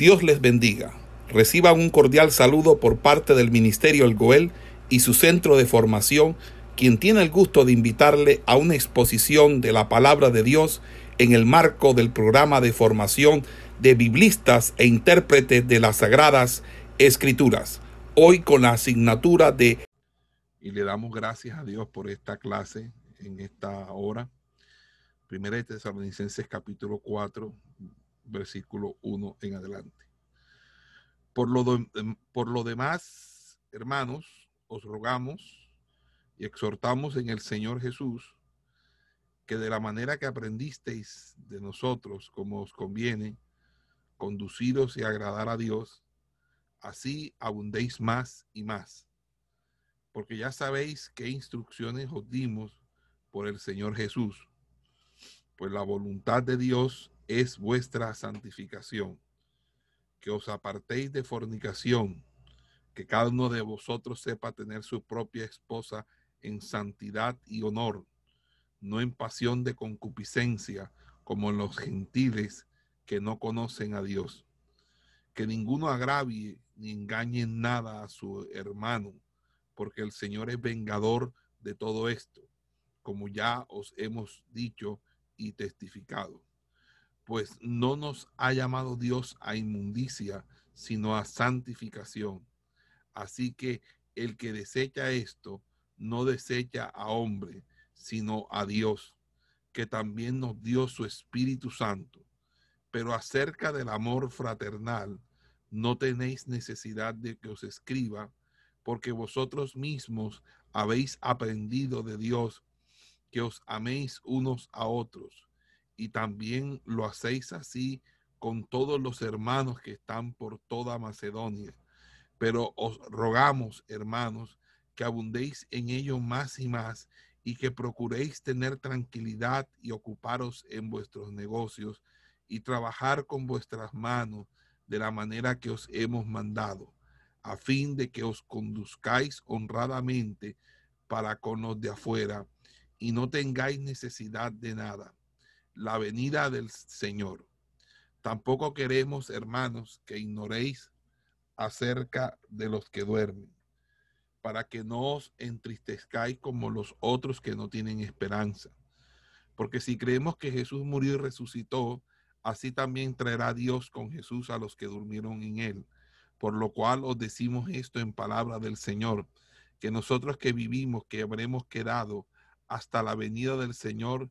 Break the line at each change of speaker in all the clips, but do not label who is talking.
Dios les bendiga. Reciban un cordial saludo por parte del Ministerio El Goel y su centro de formación, quien tiene el gusto de invitarle a una exposición de la palabra de Dios en el marco del programa de formación de biblistas e intérpretes de las Sagradas Escrituras. Hoy con la asignatura de... Y le damos gracias a Dios por esta clase en esta hora. Primera de Tesalonicenses capítulo 4, versículo 1 en adelante. Por lo, em, por lo demás, hermanos, os rogamos y exhortamos en el Señor Jesús que de la manera que aprendisteis de nosotros, como os conviene, conduciros y agradar a Dios, así abundéis más y más. Porque ya sabéis qué instrucciones os dimos por el Señor Jesús. Pues la voluntad de Dios es vuestra santificación, que os apartéis de fornicación, que cada uno de vosotros sepa tener su propia esposa en santidad y honor, no en pasión de concupiscencia, como los gentiles que no conocen a Dios. Que ninguno agravie ni engañe nada a su hermano, porque el Señor es vengador de todo esto, como ya os hemos dicho y testificado pues no nos ha llamado Dios a inmundicia, sino a santificación. Así que el que desecha esto, no desecha a hombre, sino a Dios, que también nos dio su Espíritu Santo. Pero acerca del amor fraternal, no tenéis necesidad de que os escriba, porque vosotros mismos habéis aprendido de Dios que os améis unos a otros y también lo hacéis así con todos los hermanos que están por toda Macedonia. Pero os rogamos, hermanos, que abundéis en ello más y más y que procuréis tener tranquilidad y ocuparos en vuestros negocios y trabajar con vuestras manos de la manera que os hemos mandado, a fin de que os conduzcáis honradamente para con los de afuera y no tengáis necesidad de nada la venida del Señor. Tampoco queremos, hermanos, que ignoréis acerca de los que duermen, para que no os entristezcáis como los otros que no tienen esperanza. Porque si creemos que Jesús murió y resucitó, así también traerá Dios con Jesús a los que durmieron en él. Por lo cual os decimos esto en palabra del Señor, que nosotros que vivimos, que habremos quedado hasta la venida del Señor,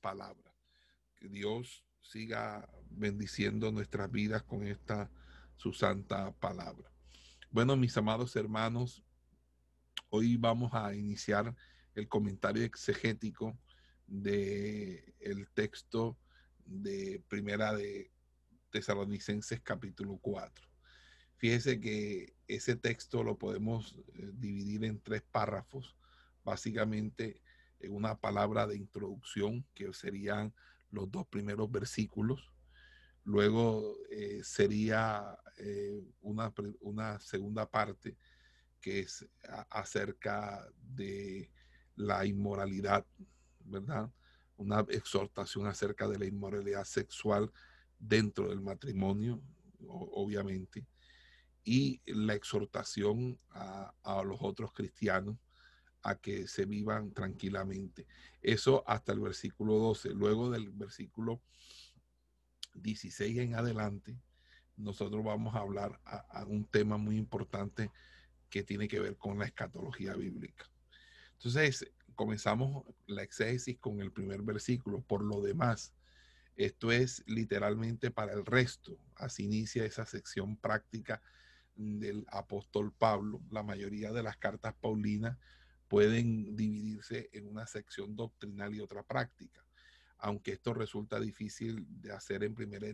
palabra. Que Dios siga bendiciendo nuestras vidas con esta su santa palabra. Bueno, mis amados hermanos, hoy vamos a iniciar el comentario exegético de el texto de Primera de Tesalonicenses capítulo 4. Fíjese que ese texto lo podemos eh, dividir en tres párrafos. Básicamente una palabra de introducción, que serían los dos primeros versículos. Luego eh, sería eh, una, una, segunda parte que es acerca de la inmoralidad, ¿verdad? Una exhortación acerca de la inmoralidad sexual dentro del matrimonio, obviamente, y la exhortación a los otros cristianos a que se vivan tranquilamente. Eso hasta el versículo 12. Luego del versículo 16 en adelante, nosotros vamos a hablar a, un tema muy importante que tiene que ver con la escatología bíblica. Entonces, comenzamos la exégesis con el primer versículo. Por lo demás, esto es literalmente para el resto. Así inicia esa sección práctica del apóstol Pablo. La mayoría de las cartas paulinas pueden dividirse en una sección doctrinal y otra práctica. aunque esto resulta difícil de hacer en primera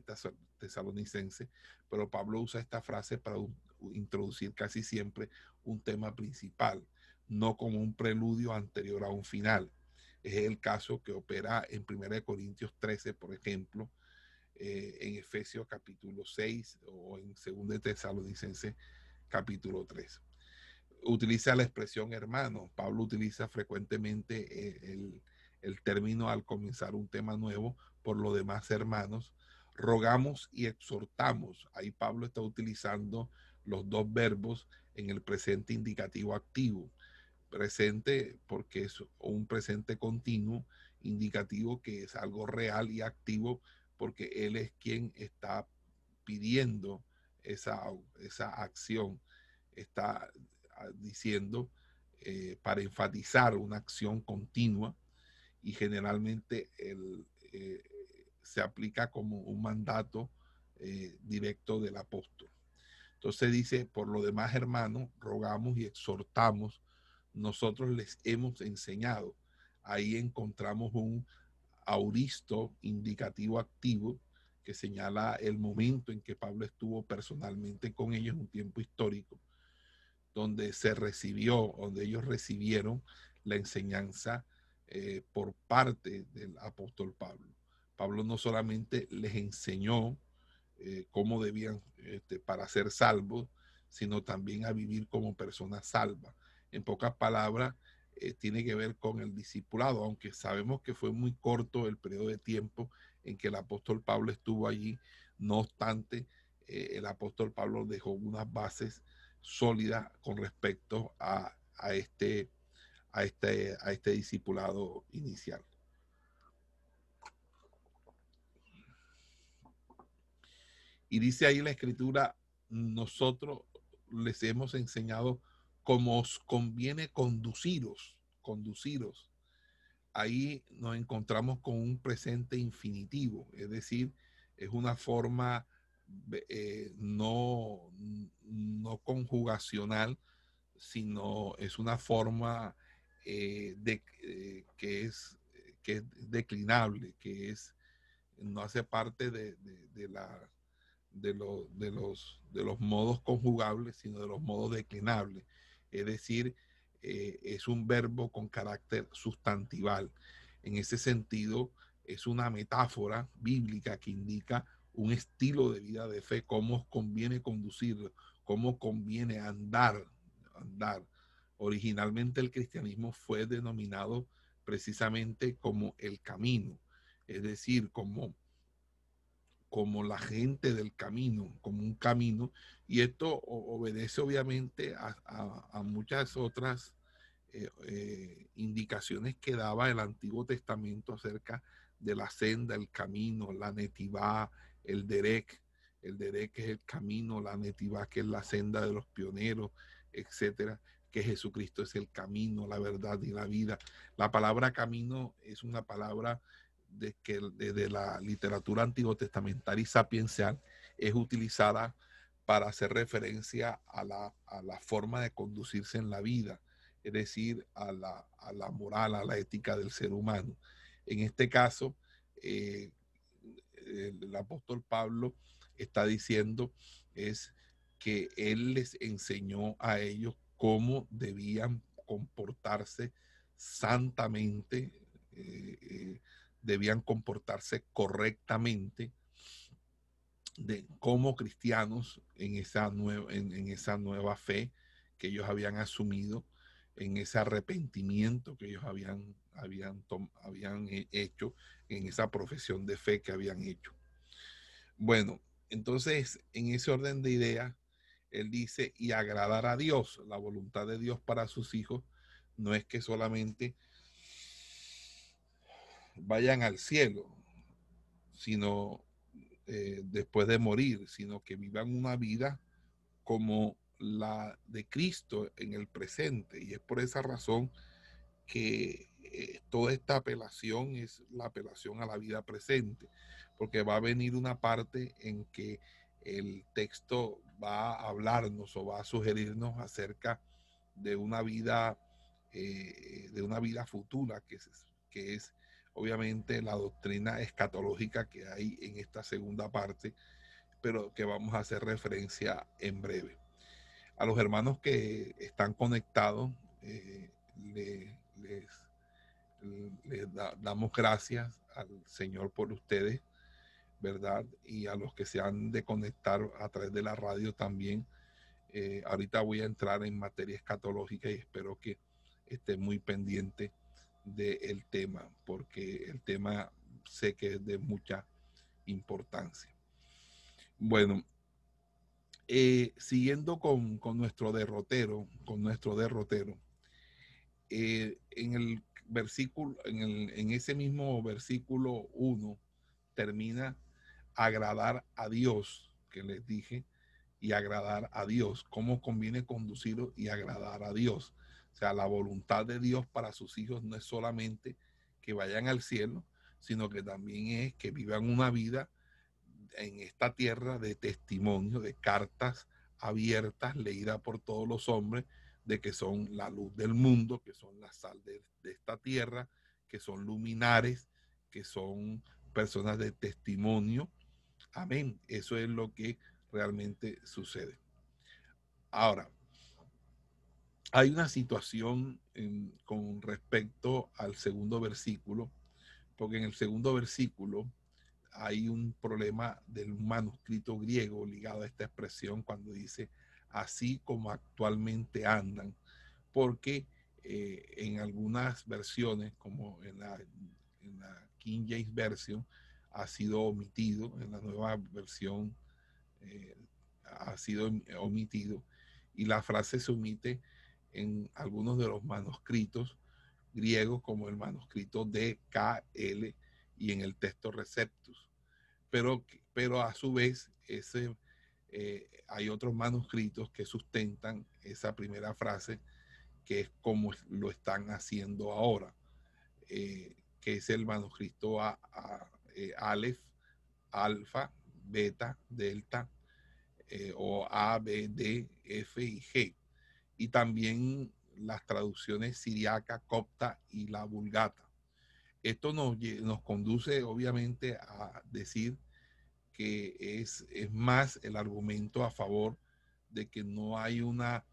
tesalonicense, pero Pablo usa esta frase para introducir casi siempre un tema principal, no como un preludio anterior a un final. Es el caso que opera en 1 Corintios 13, por ejemplo, eh, en Efesios capítulo 6 o en 2 Tesalonicense capítulo 3. Utiliza la expresión hermano. Pablo utiliza frecuentemente eh, el, el término al comenzar un tema nuevo. Por lo demás, hermanos, rogamos y exhortamos. Ahí Pablo está utilizando los dos verbos en el presente indicativo activo. Presente porque es un presente continuo, indicativo que es algo real y activo porque Él es quien está pidiendo esa, esa acción, está diciendo eh, para enfatizar una acción continua y generalmente el, eh, se aplica como un mandato eh, directo del apóstol. Entonces dice, por lo demás, hermanos, rogamos y exhortamos, nosotros les hemos enseñado. Ahí encontramos un auristo indicativo activo que señala el momento en que Pablo estuvo personalmente con ellos, un tiempo histórico, donde se recibió, donde ellos recibieron la enseñanza eh, por parte del apóstol Pablo. Pablo no solamente les enseñó eh, cómo debían este, para ser salvos, sino también a vivir como personas salvas. En pocas palabras, eh, tiene que ver con el discipulado, aunque sabemos que fue muy corto el periodo de tiempo en que el apóstol Pablo estuvo allí. No obstante, el apóstol Pablo dejó unas bases sólidas con respecto a, este, a, este, a este discipulado inicial. Y dice ahí la escritura, nosotros les hemos enseñado como os conviene conduciros, conduciros. Ahí nos encontramos con un presente infinitivo, es decir, es una forma eh, no, no conjugacional, sino es una forma eh, de, eh, que, es, que es declinable, que es, no hace parte de, de, la, de, de, los, de los modos conjugables, sino de los modos declinables es decir, es un verbo con carácter sustantival. En ese sentido, es una metáfora bíblica que indica un estilo de vida de fe, cómo conviene conducirlo, cómo conviene andar, andar. Originalmente el cristianismo fue denominado precisamente como el camino, es decir, como como la gente del camino, como un camino, y esto obedece obviamente a, muchas otras eh, eh, indicaciones que daba el Antiguo Testamento acerca de la senda, el camino, la netivá, el derek, el derek es el camino, la netivá que es la senda de los pioneros, etcétera, que Jesucristo es el camino, la verdad y la vida. La palabra camino es una palabra de que desde la literatura antiguo testamentaria y sapiencial es utilizada para hacer referencia a la, a la, forma de conducirse en la vida, es decir, a la, a la, moral, a la ética del ser humano. En este caso, eh, el, apóstol Pablo está diciendo es que él les enseñó a ellos cómo debían comportarse santamente, eh, eh, debían comportarse correctamente de, como cristianos en esa, nueva, en, esa nueva fe que ellos habían asumido, en ese arrepentimiento que ellos habían, habían, habían hecho, en esa profesión de fe que habían hecho. Bueno, entonces, en ese orden de ideas, él dice, y agradar a Dios, la voluntad de Dios para sus hijos, no es que solamente vayan al cielo, sino eh, después de morir, sino que vivan una vida como la de Cristo en el presente. Y es por esa razón que eh, toda esta apelación es la apelación a la vida presente, porque va a venir una parte en que el texto va a hablarnos o va a sugerirnos acerca de una vida, eh, de una vida futura, que es, que es obviamente la doctrina escatológica que hay en esta segunda parte, pero que vamos a hacer referencia en breve. A los hermanos que están conectados, eh, les, damos gracias al Señor por ustedes, ¿verdad? Y a los que se han de conectar a través de la radio también. Eh, ahorita voy a entrar en materia escatológica y espero que esté muy pendiente del tema, porque el tema sé que es de mucha importancia. Bueno, eh, siguiendo con, nuestro derrotero, con nuestro derrotero, eh, en el versículo, en, el, en ese mismo versículo 1, termina agradar a Dios, que les dije, y agradar a Dios. ¿Cómo conviene conducirlo y agradar a Dios? O sea, la voluntad de Dios para sus hijos no es solamente que vayan al cielo, sino que también es que vivan una vida en esta tierra de testimonio, de cartas abiertas, leídas por todos los hombres, de que son la luz del mundo, que son la sal de, esta tierra, que son luminares, que son personas de testimonio. Amén. Eso es lo que realmente sucede. Ahora, hay una situación con respecto al segundo versículo, porque en el segundo versículo hay un problema del manuscrito griego ligado a esta expresión cuando dice así como actualmente andan, porque eh, en algunas versiones, como en la, King James Version, ha sido omitido, en la nueva versión eh, ha sido omitido, y la frase se omite en algunos de los manuscritos griegos, como el manuscrito DKL y en el texto Receptus. Pero, pero a su vez, ese, eh, hay otros manuscritos que sustentan esa primera frase, que es como lo están haciendo ahora, eh, que es el manuscrito a, eh, Aleph, Alfa, Beta, Delta, o A, B, D, F y G y también las traducciones siriaca, copta y la vulgata. Esto nos conduce obviamente a decir que es, es, más el argumento a favor de que no hay una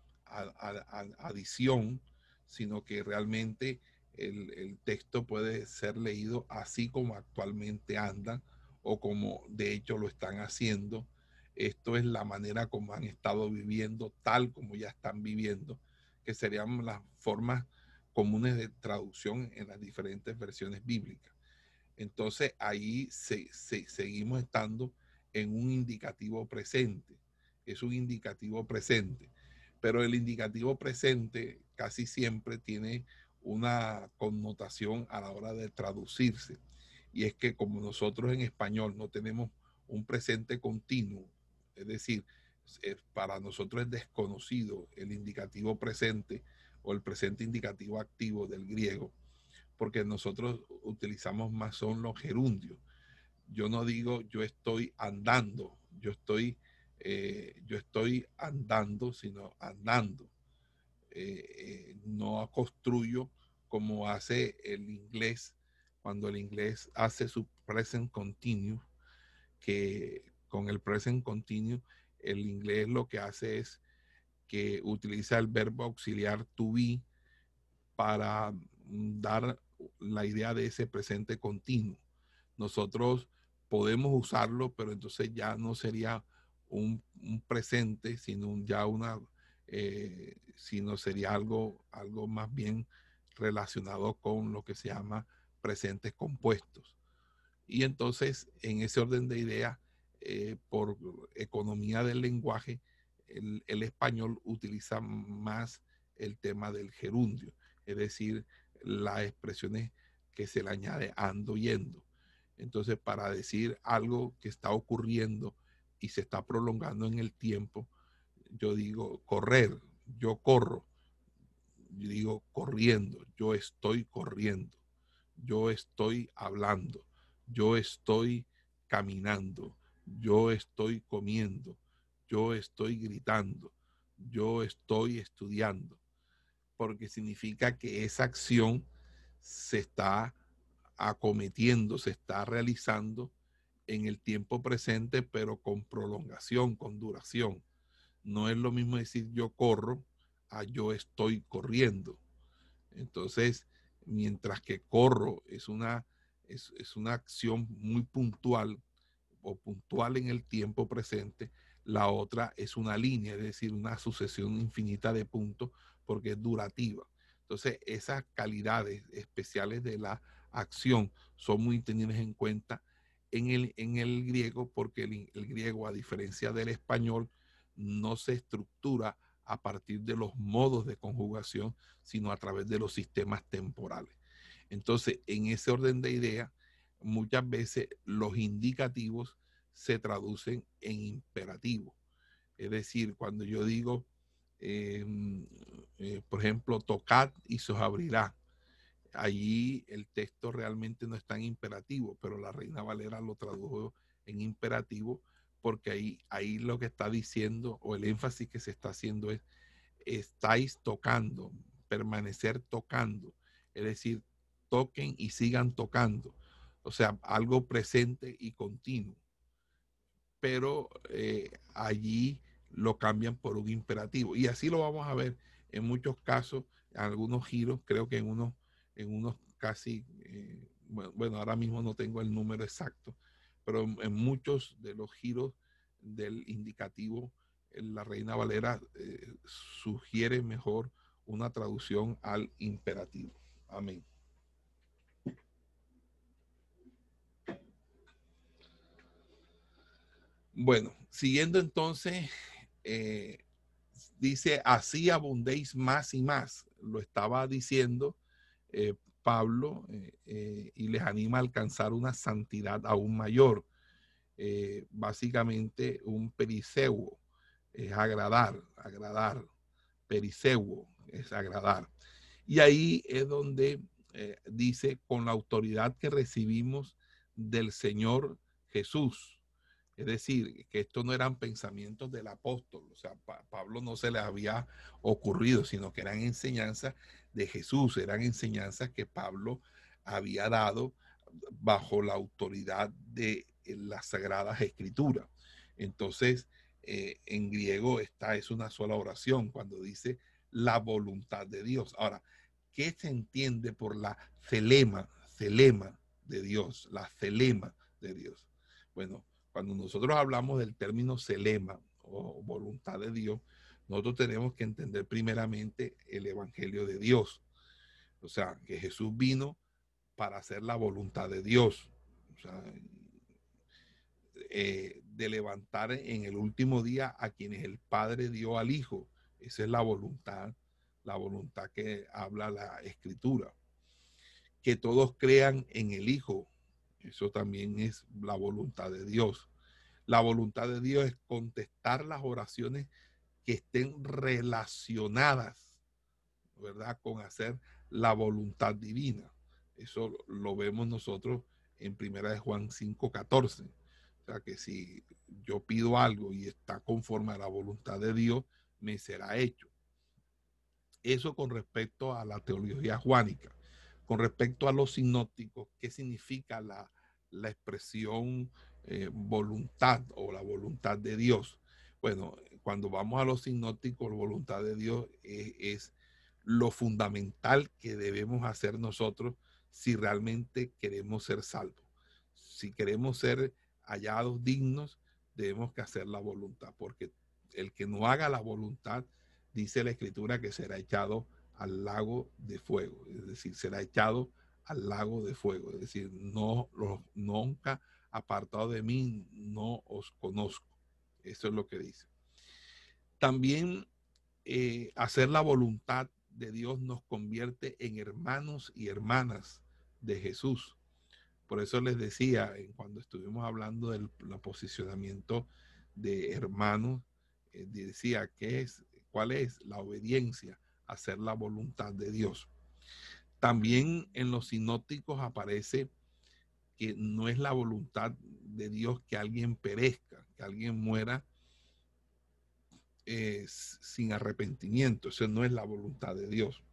adición, sino que realmente el, el, texto puede ser leído así como actualmente andan o como de hecho lo están haciendo esto es la manera como han estado viviendo, tal como ya están viviendo, que serían las formas comunes de traducción en las diferentes versiones bíblicas. Entonces ahí seguimos estando en un indicativo presente. Es un indicativo presente. Pero el indicativo presente casi siempre tiene una connotación a la hora de traducirse. Y es que como nosotros en español no tenemos un presente continuo, es decir, para nosotros es desconocido el indicativo presente o el presente indicativo activo del griego, porque nosotros utilizamos más son los gerundios. Yo no digo yo estoy andando, yo estoy, eh, yo estoy andando, sino andando. Eh, eh, no construyo como hace el inglés, cuando el inglés hace su present continuous, que con el present continuo, el inglés lo que hace es que utiliza el verbo auxiliar to be para dar la idea de ese presente continuo. Nosotros podemos usarlo, pero entonces ya no sería un, presente, sino ya una, eh, sino sería algo, algo más bien relacionado con lo que se llama presentes compuestos. Y entonces, en ese orden de ideas, eh, por economía del lenguaje, el, español utiliza más el tema del gerundio, es decir, las expresiones que se le añade ando yendo. Entonces, para decir algo que está ocurriendo y se está prolongando en el tiempo, yo digo correr, yo corro, yo digo corriendo, yo estoy corriendo, yo estoy hablando, yo estoy caminando, yo estoy comiendo, yo estoy gritando, yo estoy estudiando, porque significa que esa acción se está acometiendo, se está realizando en el tiempo presente, pero con prolongación, con duración. No es lo mismo decir yo corro a yo estoy corriendo. Entonces, mientras que corro es una, es, es una acción muy puntual o puntual en el tiempo presente, la otra es una línea, es decir, una sucesión infinita de puntos porque es durativa. Entonces, esas calidades especiales de la acción son muy tenidas en cuenta en el, en el griego porque el, el griego, a diferencia del español, no se estructura a partir de los modos de conjugación, sino a través de los sistemas temporales. Entonces, en ese orden de ideas, muchas veces los indicativos se traducen en imperativo. Es decir, cuando yo digo, em, eh, por ejemplo, tocad y se os abrirá, allí el texto realmente no es tan imperativo, pero la Reina Valera lo tradujo en imperativo porque ahí, ahí lo que está diciendo o el énfasis que se está haciendo es, estáis tocando, permanecer tocando, es decir, toquen y sigan tocando, o sea, algo presente y continuo. Pero eh, allí lo cambian por un imperativo. Y así lo vamos a ver en muchos casos, en algunos giros, creo que en unos, en unos casi, eh, bueno, ahora mismo no tengo el número exacto, pero en, muchos de los giros del indicativo, la Reina Valera eh, sugiere mejor una traducción al imperativo. Amén. Bueno, siguiendo entonces, eh, dice, así abundéis más y más. Lo estaba diciendo eh, Pablo eh, y les anima a alcanzar una santidad aún mayor. básicamente un periseuo es agradar, agradar. Periseuo es agradar. Y ahí es donde dice, con la autoridad que recibimos del Señor Jesús es decir, que esto no eran pensamientos del apóstol, o sea, Pablo no se le había ocurrido, sino que eran enseñanzas de Jesús, eran enseñanzas que Pablo había dado bajo la autoridad de las sagradas escrituras. Entonces, eh, en griego esta es una sola oración cuando dice la voluntad de Dios. Ahora, ¿qué se entiende por la celema, celema de Dios, la celema de Dios? Bueno, cuando nosotros hablamos del término celema o voluntad de Dios, nosotros tenemos que entender primeramente el Evangelio de Dios. O sea, que Jesús vino para hacer la voluntad de Dios. O sea, eh, de levantar en el último día a quienes el Padre dio al Hijo. Esa es la voluntad, la voluntad que habla la Escritura. Que todos crean en el Hijo, eso también es la voluntad de Dios. La voluntad de Dios es contestar las oraciones que estén relacionadas, ¿verdad? Con hacer la voluntad divina. Eso lo vemos nosotros en primera de Juan 5:14. O sea que si yo pido algo y está conforme a la voluntad de Dios, me será hecho. Eso con respecto a la teología juánica. Con respecto a los sinópticos, ¿qué significa la, la expresión eh, voluntad o la voluntad de Dios? Bueno, cuando vamos a los sinópticos, la voluntad de Dios es, es lo fundamental que debemos hacer nosotros si realmente queremos ser salvos. Si queremos ser hallados dignos, debemos que hacer la voluntad, porque el que no haga la voluntad, dice la escritura que será echado al lago de fuego, es decir, será echado al lago de fuego, es decir, no nunca apartado de mí, no os conozco. Eso es lo que dice. También eh, hacer la voluntad de Dios nos convierte en hermanos y hermanas de Jesús. Por eso les decía, cuando estuvimos hablando del posicionamiento de hermanos, eh, decía, ¿qué es, ¿cuál es la obediencia? Hacer la voluntad de Dios. También en los sinópticos aparece que no es la voluntad de Dios que alguien perezca, que alguien muera eh, sin arrepentimiento. Eso no es la voluntad de Dios.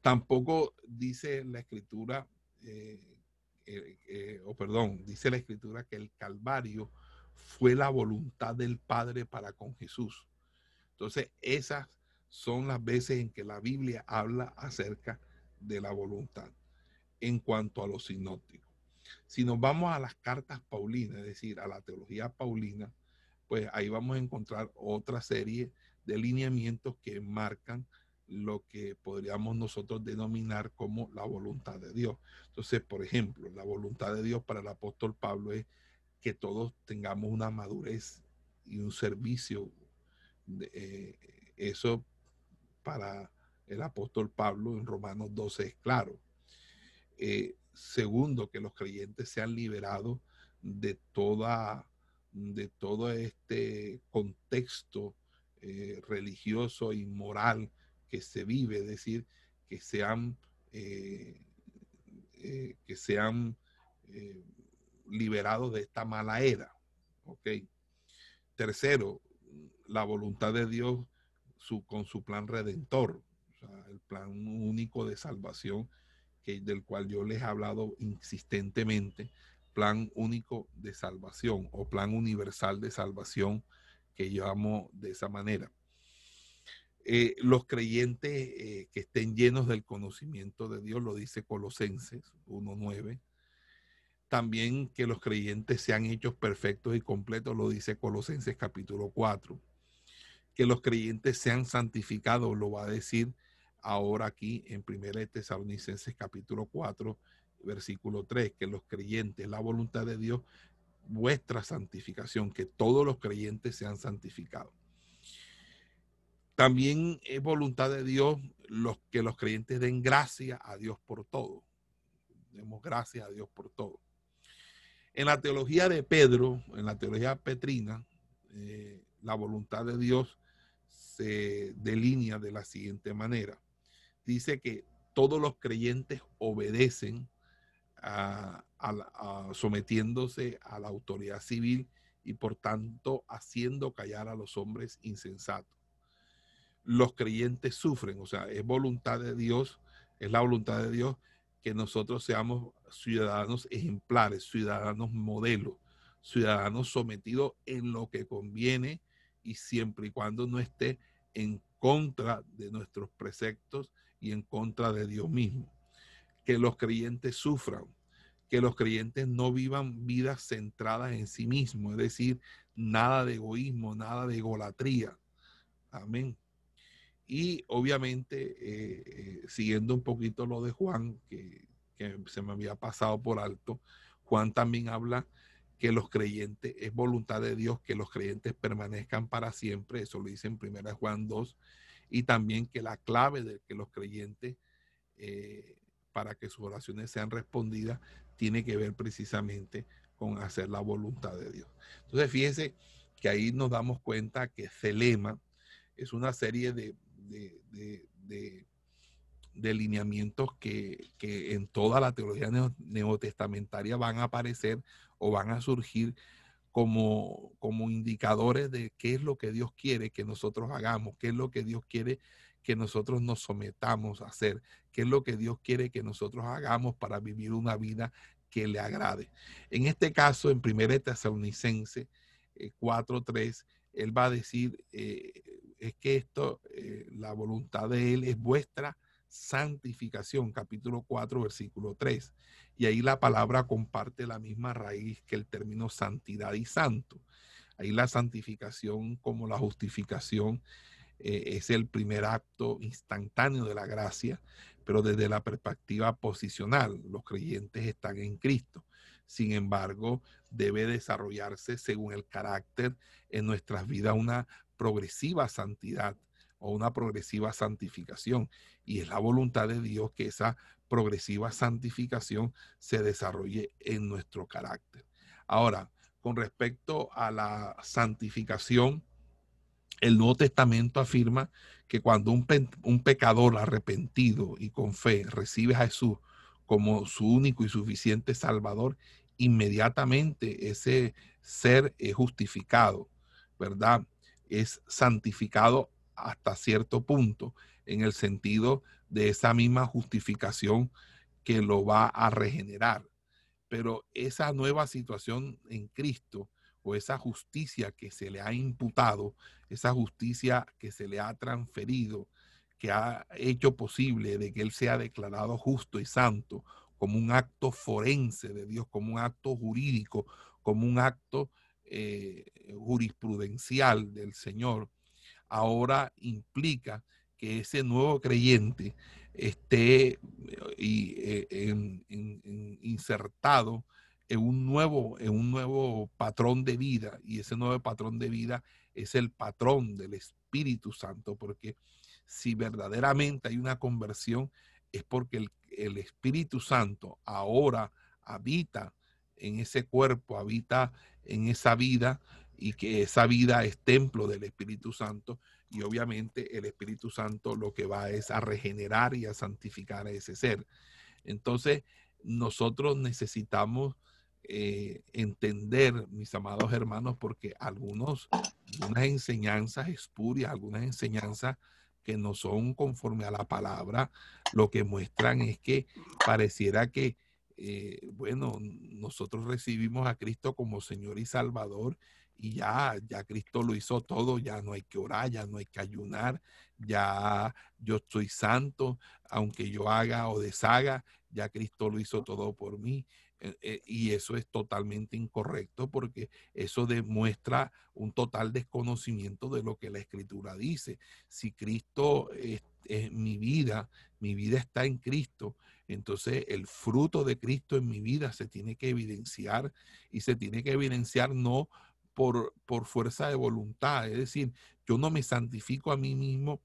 Tampoco dice la escritura eh, eh, o perdón, dice la escritura que el Calvario fue la voluntad del Padre para con Jesús. Entonces, esas son las veces en que la Biblia habla acerca de la voluntad en cuanto a los sinópticos. Si nos vamos a las cartas paulinas, es decir, a la teología paulina, pues ahí vamos a encontrar otra serie de lineamientos que marcan lo que podríamos nosotros denominar como la voluntad de Dios. Entonces, por ejemplo, la voluntad de Dios para el apóstol Pablo es que todos tengamos una madurez y un servicio. Eh, eso para el apóstol Pablo en Romanos 12 es claro. Eh, segundo, que los creyentes sean liberados de toda de todo este contexto eh, religioso y moral que se vive, es decir, que sean, eh, eh, sean liberados de esta mala era. Tercero, la voluntad de Dios su, con su plan redentor, el plan único de salvación que, del cual yo les he hablado insistentemente, plan único de salvación o plan universal de salvación que yo amo de esa manera. Eh, los creyentes eh, que estén llenos del conocimiento de Dios, lo dice Colosenses 1.9. También que los creyentes sean hechos perfectos y completos, lo dice Colosenses capítulo 4. Que los creyentes sean santificados, lo va a decir ahora aquí en 1 Tesalonicenses capítulo 4, versículo 3, que los creyentes, la voluntad de Dios, vuestra santificación, que todos los creyentes sean santificados. También es voluntad de Dios los, que los creyentes den gracia a Dios por todo. Demos gracias a Dios por todo. En la teología de Pedro, en la teología petrina, eh, la voluntad de Dios se delinea de la siguiente manera. Dice que todos los creyentes obedecen sometiéndose a la autoridad civil y por tanto haciendo callar a los hombres insensatos. Los creyentes sufren, o sea, es voluntad de Dios, es la voluntad de Dios que nosotros seamos ciudadanos ejemplares, ciudadanos modelos, ciudadanos sometidos en lo que conviene y siempre y cuando no esté en contra de nuestros preceptos y en contra de Dios mismo que los creyentes sufran, que los creyentes no vivan vidas centradas en sí mismos, es decir, nada de egoísmo, nada de egolatría. Amén. Y obviamente, eh, eh, siguiendo un poquito lo de Juan, que, que se me había pasado por alto, Juan también habla que los creyentes, es voluntad de Dios que los creyentes permanezcan para siempre, eso lo dice en 1 Juan 2, y también que la clave de que los creyentes eh, para que sus oraciones sean respondidas tiene que ver precisamente con hacer la voluntad de Dios. Entonces, fíjense que ahí nos damos cuenta que Celema es una serie de, lineamientos que, en toda la teología neotestamentaria van a aparecer o van a surgir como, como indicadores de qué es lo que Dios quiere que nosotros hagamos, qué es lo que Dios quiere que nosotros nos sometamos a hacer, qué es lo que Dios quiere que nosotros hagamos para vivir una vida que le agrade. En este caso, en 1 Tesalonicense 4.3, eh, él va a decir, eh, es que esto, eh, la voluntad de él es vuestra santificación, capítulo 4, versículo 3. Y ahí la palabra comparte la misma raíz que el término santidad y santo. Ahí la santificación como la justificación eh, es el primer acto instantáneo de la gracia, pero desde la perspectiva posicional, los creyentes están en Cristo. Sin embargo, debe desarrollarse según el carácter en nuestras vidas una progresiva santidad o una progresiva santificación. Y es la voluntad de Dios que esa progresiva santificación se desarrolle en nuestro carácter. Ahora, con respecto a la santificación, el Nuevo Testamento afirma que cuando un, pecador arrepentido y con fe recibe a Jesús como su único y suficiente Salvador, inmediatamente ese ser es justificado, ¿verdad? Es santificado hasta cierto punto, en el sentido de esa misma justificación que lo va a regenerar. Pero esa nueva situación en Cristo o esa justicia que se le ha imputado, esa justicia que se le ha transferido, que ha hecho posible de que Él sea declarado justo y santo como un acto forense de Dios, como un acto jurídico, como un acto eh, jurisprudencial del Señor, ahora implica que ese nuevo creyente esté eh, eh, insertado en un, nuevo, en un nuevo patrón de vida y ese nuevo patrón de vida es el patrón del Espíritu Santo, porque si verdaderamente hay una conversión es porque el, el Espíritu Santo ahora habita en ese cuerpo, habita en esa vida y que esa vida es templo del Espíritu Santo y obviamente el Espíritu Santo lo que va es a regenerar y a santificar a ese ser. Entonces, nosotros necesitamos eh, entender, mis amados hermanos, porque algunos, algunas enseñanzas espurias, algunas enseñanzas que no son conforme a la palabra, lo que muestran es que pareciera que, eh, bueno, nosotros recibimos a Cristo como Señor y Salvador y ya, ya Cristo lo hizo todo, ya no hay que orar, ya no hay que ayunar, ya yo estoy santo, aunque yo haga o deshaga, ya Cristo lo hizo todo por mí. Eh, eh, y eso es totalmente incorrecto porque eso demuestra un total desconocimiento de lo que la escritura dice. Si Cristo es, mi vida, mi vida está en Cristo, entonces el fruto de Cristo en mi vida se tiene que evidenciar y se tiene que evidenciar no por, por fuerza de voluntad, es decir, yo no me santifico a mí mismo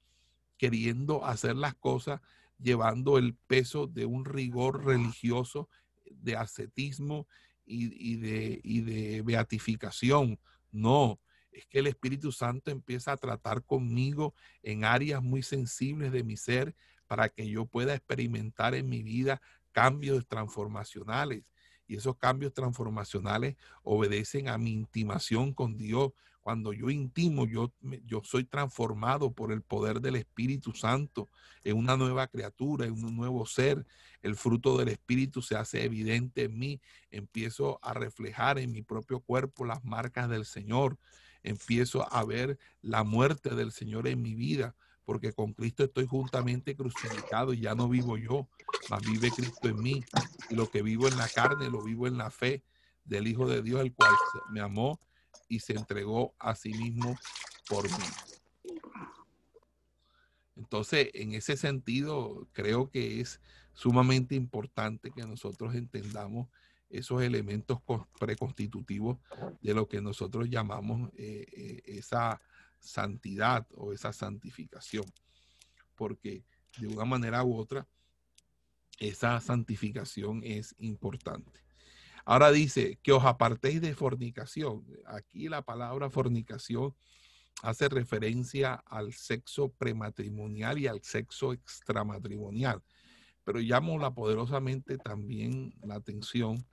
queriendo hacer las cosas llevando el peso de un rigor religioso de ascetismo y, de, y de beatificación. No, es que el Espíritu Santo empieza a tratar conmigo en áreas muy sensibles de mi ser para que yo pueda experimentar en mi vida cambios transformacionales. Y esos cambios transformacionales obedecen a mi intimación con Dios, cuando yo intimo, yo, yo soy transformado por el poder del Espíritu Santo en una nueva criatura, en un nuevo ser. El fruto del Espíritu se hace evidente en mí. Empiezo a reflejar en mi propio cuerpo las marcas del Señor. Empiezo a ver la muerte del Señor en mi vida, porque con Cristo estoy juntamente crucificado y ya no vivo yo, mas vive Cristo en mí. Y lo que vivo en la carne, lo vivo en la fe del Hijo de Dios, el cual me amó y se entregó a sí mismo por mí. Entonces, en ese sentido, creo que es sumamente importante que nosotros entendamos esos elementos preconstitutivos de lo que nosotros llamamos eh, eh, esa santidad o esa santificación. Porque de una manera u otra, esa santificación es importante. Ahora dice que os apartéis de fornicación. Aquí la palabra fornicación hace referencia al sexo prematrimonial y al sexo extramatrimonial. Pero llamo la poderosamente también la atención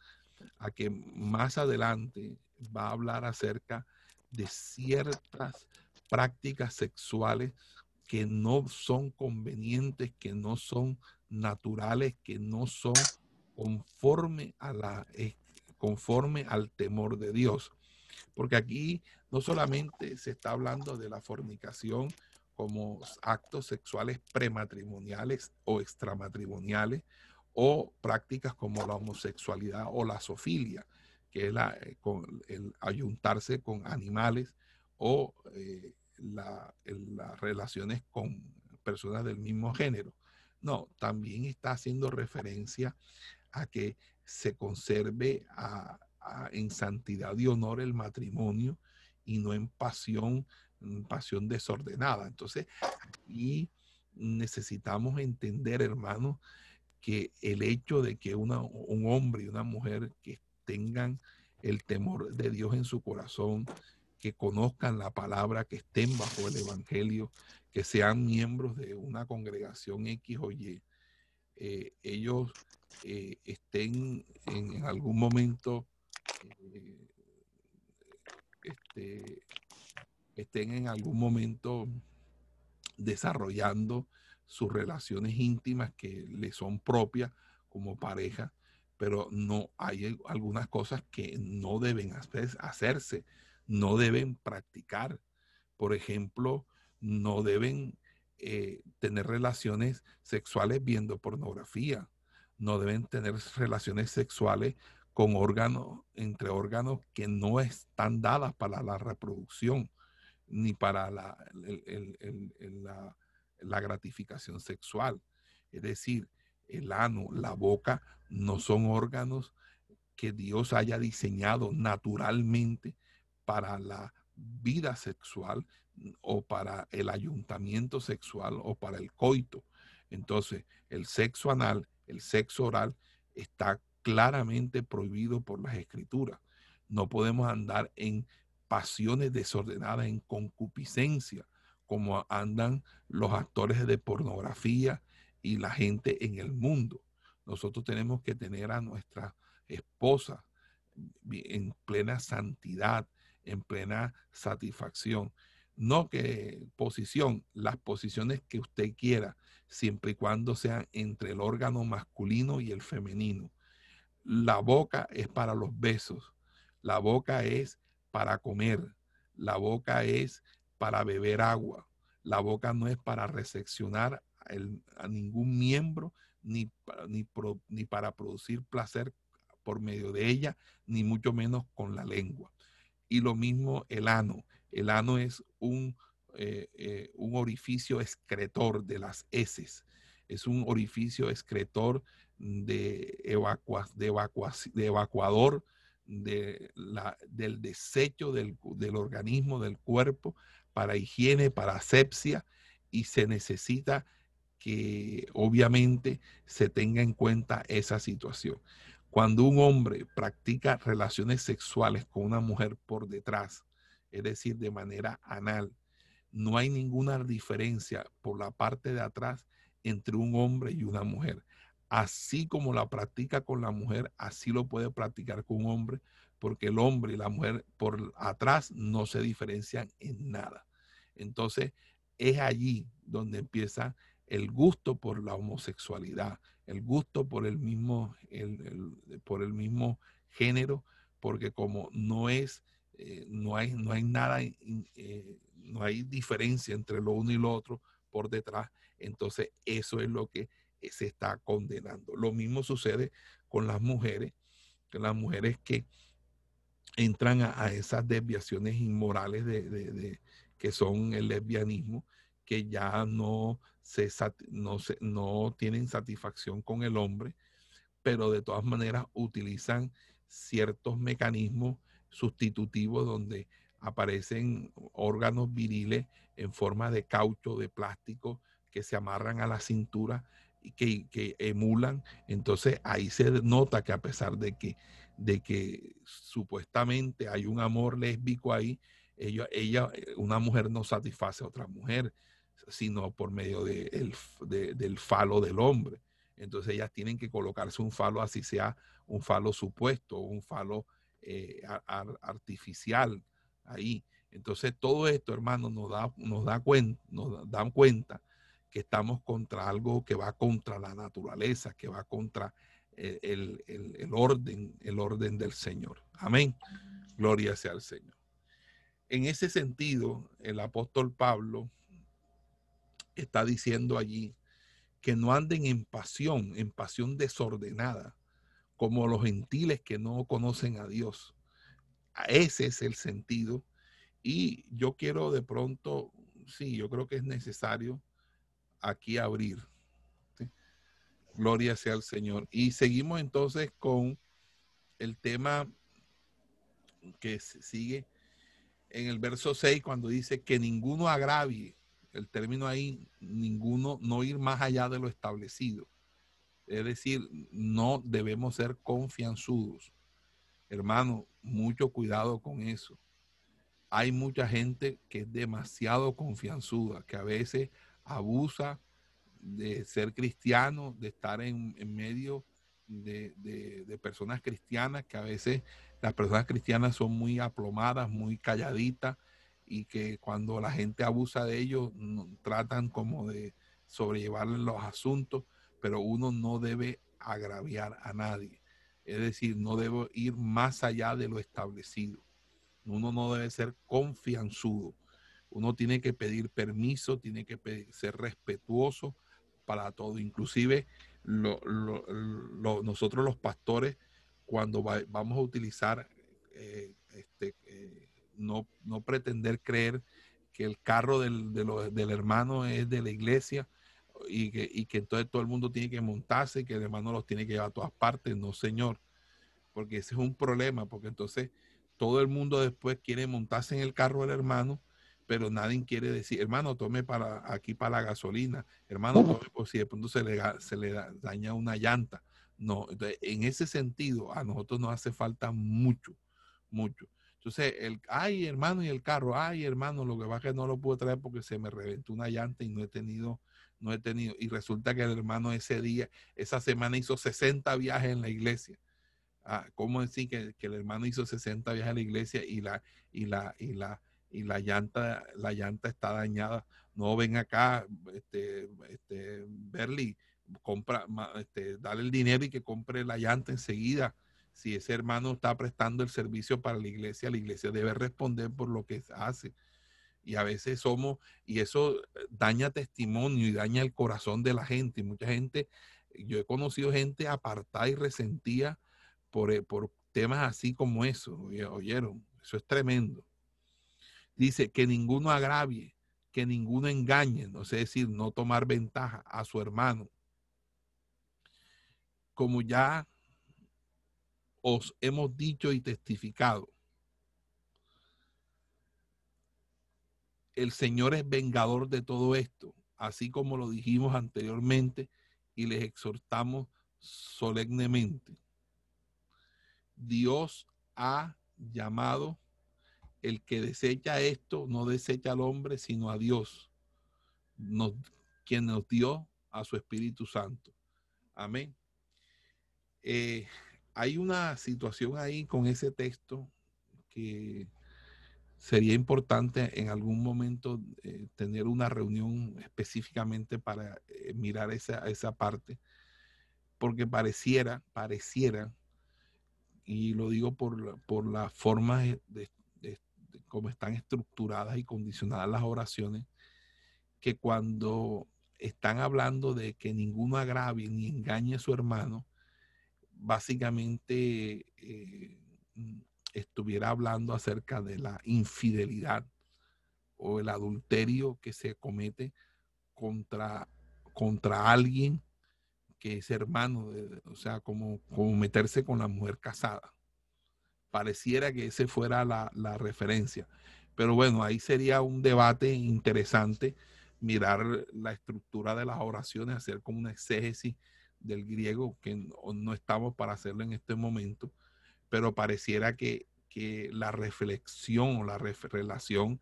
a que más adelante va a hablar acerca de ciertas prácticas sexuales que no son convenientes, que no son naturales, que no son conforme a la conforme al temor de Dios. Porque aquí no solamente se está hablando de la fornicación como actos sexuales prematrimoniales o extramatrimoniales o prácticas como la homosexualidad o la sofilia, que es la, eh, el ayuntarse con animales o eh, las relaciones con personas del mismo género. No, también está haciendo referencia a que se conserve en santidad y honor el matrimonio y no en pasión, pasión desordenada. Entonces, aquí necesitamos entender, hermanos, que el hecho de que un hombre y una mujer que tengan el temor de Dios en su corazón, que conozcan la palabra, que estén bajo el Evangelio, que sean miembros de una congregación X o Y, eh, ellos eh, estén en, algún momento eh, este, estén en algún momento desarrollando sus relaciones íntimas que le son propias como pareja, pero no hay algunas cosas que no deben hacerse, no deben practicar. Por ejemplo, no deben eh, tener relaciones sexuales viendo pornografía, no deben tener relaciones sexuales con órganos, entre órganos que no están dadas para la reproducción ni para la, la, gratificación sexual. Es decir, el ano, la boca, no son órganos que Dios haya diseñado naturalmente para la vida sexual o para el ayuntamiento sexual o para el coito. Entonces, el sexo anal, el sexo oral está claramente prohibido por las escrituras. No podemos andar en pasiones desordenadas, en concupiscencia, como andan los actores de pornografía y la gente en el mundo. Nosotros tenemos que tener a nuestra esposa en plena santidad, en plena satisfacción. No que posición, las posiciones que usted quiera, siempre y cuando sean entre el órgano masculino y el femenino. La boca es para los besos, la boca es para comer, la boca es para beber agua, la boca no es para reseccionar a ningún miembro ni, ni, ni para producir placer por medio de ella, ni mucho menos con la lengua. Y lo mismo el ano. El ano es un, eh, eh, un orificio excretor de las heces. Es un orificio excretor de, evacua, de, de evacuador de la, del desecho del, del, organismo, del cuerpo, para higiene, para asepsia, y se necesita que obviamente se tenga en cuenta esa situación. Cuando un hombre practica relaciones sexuales con una mujer por detrás, es decir, de manera anal, no hay ninguna diferencia por la parte de atrás entre un hombre y una mujer así como la practica con la mujer, así lo puede practicar con un hombre, porque el hombre y la mujer por atrás no se diferencian en nada. Entonces, es allí donde empieza el gusto por la homosexualidad, el gusto por el mismo, por el mismo género, porque como no es, eh, no, hay, no hay nada, eh, no hay diferencia entre lo uno y lo otro por detrás, entonces eso es lo que se está condenando. Lo mismo sucede con las mujeres, que las mujeres que entran a, esas desviaciones inmorales de, que son el lesbianismo, que ya no, se, no, se, no tienen satisfacción con el hombre, pero de todas maneras utilizan ciertos mecanismos sustitutivos donde aparecen órganos viriles en forma de caucho, de plástico, que se amarran a la cintura que, emulan, entonces ahí se nota que a pesar de que, de que supuestamente hay un amor lésbico ahí, ella, ella, eh, una mujer no satisface a otra mujer, sino por medio de del falo del hombre. Entonces ellas tienen que colocarse un falo, así sea un falo supuesto, un falo eh, artificial ahí. Entonces todo esto, hermano, nos da, nos da cuenta, nos dan cuenta que estamos contra algo que va contra la naturaleza, que va contra el, orden, el orden del Señor. Amén. Gloria sea al Señor. En ese sentido, el apóstol Pablo está diciendo allí que no anden en pasión, en pasión desordenada, como los gentiles que no conocen a Dios. Ese es el sentido. Y yo quiero de pronto, sí, yo creo que es necesario aquí abrir. Gloria sea al Señor. Y seguimos entonces con el tema que sigue en el verso 6 cuando dice que ninguno agravie, el término ahí, ninguno, no ir más allá de lo establecido. Es decir, no debemos ser confianzudos. Hermano, mucho cuidado con eso. Hay mucha gente que es demasiado confianzuda, que a veces abusa de ser cristiano, de estar en, medio de, personas cristianas, que a veces las personas cristianas son muy aplomadas, muy calladitas, y que cuando la gente abusa de ellos, tratan como de sobrellevar los asuntos, pero uno no debe agraviar a nadie. Es decir, no debe ir más allá de lo establecido. Uno no debe ser confianzudo. Uno tiene que pedir permiso, tiene que ser respetuoso para todo. Inclusive nosotros los pastores, cuando vamos a utilizar, eh, este, eh, no, no, pretender creer que el carro del, del, hermano es de la iglesia y que, y que entonces todo el mundo tiene que montarse y que el hermano los tiene que llevar a todas partes. No, señor, porque ese es un problema, porque entonces todo el mundo después quiere montarse en el carro del hermano, pero nadie quiere decir, hermano, tome para aquí para la gasolina, hermano, tome por si de pronto se le, se le daña una llanta. No, en ese sentido, a nosotros nos hace falta mucho, mucho. Entonces, el, ay, hermano, y el carro, ay, hermano, lo que va que no lo pude traer porque se me reventó una llanta y no he tenido, no he tenido. Y resulta que el hermano ese día, esa semana hizo 60 viajes en la iglesia. Ah, ¿Cómo decir que, que, el hermano hizo 60 viajes a la iglesia y la, y la, y la, y la llanta, la llanta está dañada? No ven acá, este, este, Berly, compra, este, dale el dinero y que compre la llanta enseguida. Si ese hermano está prestando el servicio para la iglesia, la iglesia debe responder por lo que hace. Y a veces somos, y eso daña testimonio y daña el corazón de la gente. Y mucha gente, yo he conocido gente apartada y resentida eh, por, temas así como eso. ¿Oyeron? Eso es tremendo. Dice que ninguno agravie, que ninguno engañe, no sé decir, no tomar ventaja a su hermano. Como ya os hemos dicho y testificado, el Señor es vengador de todo esto, así como lo dijimos anteriormente y les exhortamos solemnemente. Dios ha llamado, el que desecha esto no desecha al hombre, sino a Dios, quien nos dio a su Espíritu Santo. Amén. Eh, hay una situación ahí con ese texto que sería importante en algún momento eh, tener una reunión específicamente para eh, mirar esa, esa parte, porque pareciera, pareciera y lo digo por, por la forma de, de, cómo están estructuradas y condicionadas las oraciones, que cuando están hablando de que ninguno agravie ni engañe a su hermano, básicamente eh, estuviera hablando acerca de la infidelidad o el adulterio que se comete contra, contra alguien que es hermano, de, o sea, como, como meterse con la mujer casada. Pareciera que ese fuera la, la referencia. Pero bueno, ahí sería un debate interesante mirar la estructura de las oraciones, hacer como una exégesis del griego, que no, estamos para hacerlo en este momento, pero pareciera que, que la reflexión o la relación,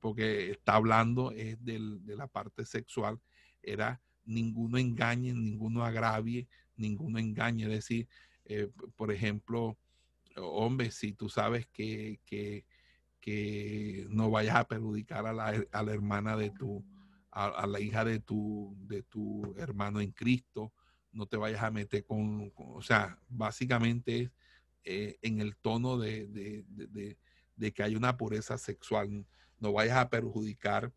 porque está hablando es del, de la parte sexual, era ninguno engañe, ninguno agravie, ninguno engañe. Es decir, eh, por ejemplo, hombre, si tú sabes que, que, que, no vayas a perjudicar a la, a la hermana de tu, a, la hija de tu, de tu hermano en Cristo, no te vayas a meter con, o sea, básicamente eh, en el tono de, de, de, que hay una pureza sexual, no vayas a perjudicar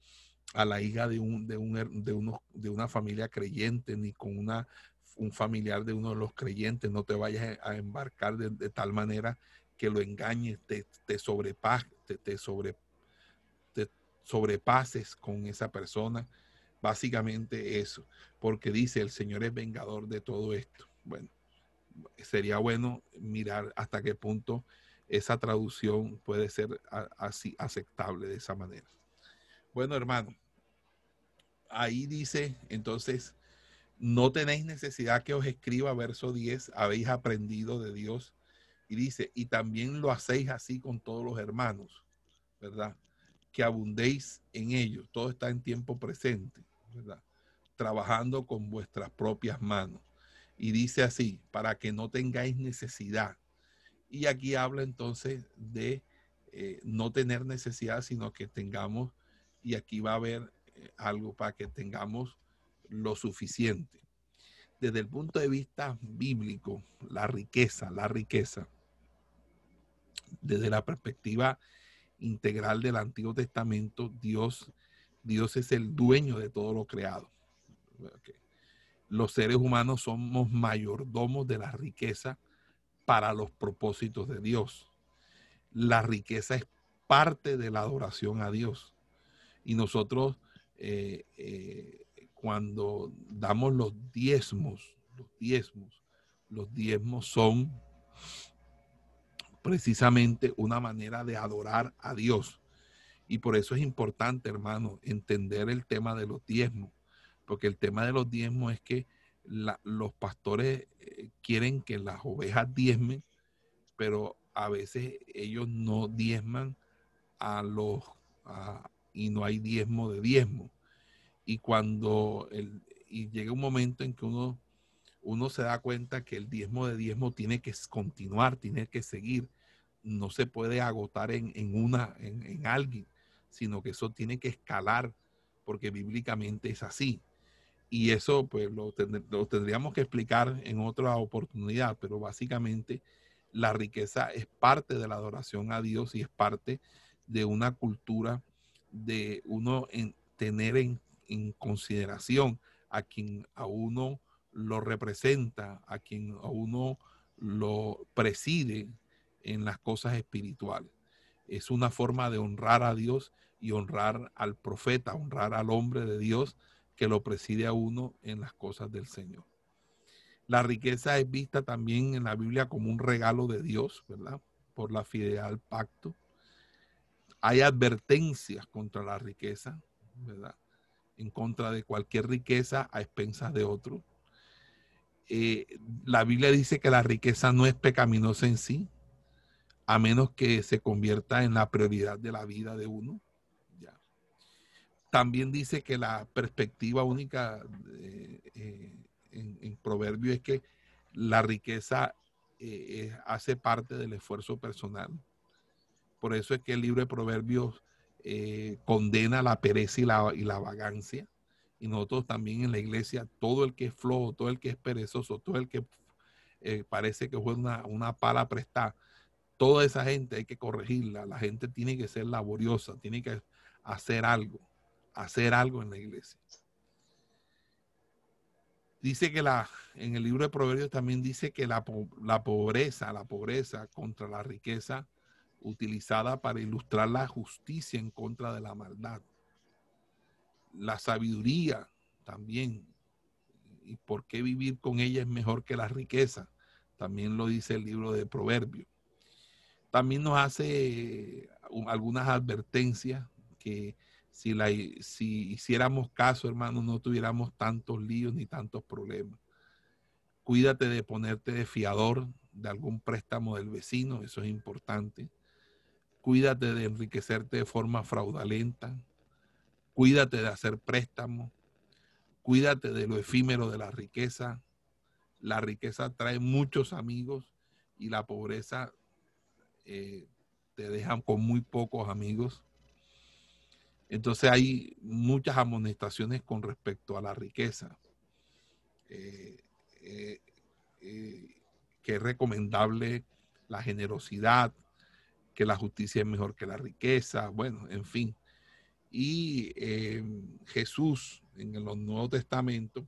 a la hija de, un, de, un, de, de una familia creyente, ni con una, un familiar de uno de los creyentes. No te vayas a embarcar de, tal manera que lo engañes, te, te, te, te, sobre, te sobrepases con esa persona. Básicamente eso, porque dice el Señor es vengador de todo esto. Bueno, sería bueno mirar hasta qué punto esa traducción puede ser así aceptable de esa manera. Bueno, hermano, ahí dice, entonces, no tenéis necesidad que os escriba verso 10, habéis aprendido de Dios. Y dice, y también lo hacéis así con todos los hermanos, ¿verdad? Que abundéis en ellos. Todo está en tiempo presente, ¿verdad? Trabajando con vuestras propias manos. Y dice así, para que no tengáis necesidad. Y aquí habla entonces de eh, no tener necesidad, sino que tengamos, y aquí va a haber algo para que tengamos lo suficiente. desde el punto de vista bíblico, la riqueza, la riqueza, desde la perspectiva integral del Antiguo Testamento, Dios, Dios es el dueño de todo lo creado. Los seres humanos somos mayordomos de la riqueza para los propósitos de Dios. La riqueza es parte de la adoración a Dios. Y nosotros eh, eh, cuando damos los diezmos, los diezmos, los diezmos son precisamente una manera de adorar a Dios. Y por eso es importante, hermano, entender el tema de los diezmos, porque el tema de los diezmos es que los pastores eh, quieren que las ovejas diezmen, pero a veces ellos no diezman a los y no hay diezmo de diezmo. Y cuando y llega un momento en que uno, uno se da cuenta que el diezmo de diezmo tiene que continuar, tiene que seguir, no se puede agotar en, una, en, alguien, sino que eso tiene que escalar, porque bíblicamente es así. Y eso pues lo, tendríamos que explicar en otra oportunidad, pero básicamente la riqueza es parte de la adoración a Dios y es parte de una cultura de uno en, tener en, consideración a quien a uno lo representa, a quien a uno lo preside en las cosas espirituales. Es una forma de honrar a Dios y honrar al profeta, honrar al hombre de Dios que lo preside a uno en las cosas del Señor. La riqueza es vista también en la Biblia como un regalo de Dios, ¿verdad? Por la fidelidad al pacto hay advertencias contra la riqueza, ¿verdad? En contra de cualquier riqueza a expensas de otro. Eh, la Biblia dice que la riqueza no es pecaminosa en sí, a menos que se convierta en la prioridad de la vida de uno. Ya. También dice que la perspectiva única eh, eh, en, en, Proverbio es que la riqueza hace parte del esfuerzo personal por eso es que el libro de Proverbios eh, condena la pereza y la, y la vagancia. Y nosotros también en la iglesia, todo el que es flojo, todo el que es perezoso, todo el que eh, parece que fue una, una pala prestada, toda esa gente hay que corregirla. La gente tiene que ser laboriosa, tiene que hacer algo, hacer algo en la iglesia. Dice que la, en el libro de Proverbios también dice que la, la pobreza, la pobreza contra la riqueza utilizada para ilustrar la justicia en contra de la maldad. La sabiduría también. ¿Y por qué vivir con ella es mejor que la riqueza? También lo dice el libro de Proverbios. También nos hace algunas advertencias que si, la, si hiciéramos caso, hermano, no tuviéramos tantos líos ni tantos problemas. Cuídate de ponerte de fiador de algún préstamo del vecino, eso es importante Cuídate de enriquecerte de forma fraudulenta. Cuídate de hacer préstamos. Cuídate de lo efímero de la riqueza. La riqueza trae muchos amigos y la pobreza eh, te deja con muy pocos amigos. Entonces hay muchas amonestaciones con respecto a la riqueza. Eh, eh, que es recomendable la generosidad, que la justicia es mejor que la riqueza, bueno, en fin. Y em, Jesús en el Nuevo Testamento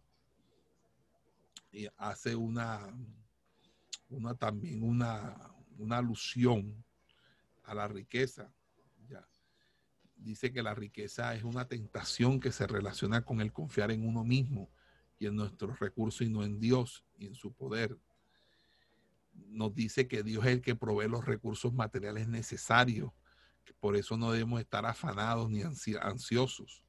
hace una, una también una, una alusión a la riqueza. Ya. Dice que la riqueza es una tentación que se relaciona con el confiar en uno mismo y en nuestros recursos y no en Dios y en su poder nos dice que Dios es el que provee los recursos materiales necesarios. Por eso no debemos estar afanados ni ansiosos.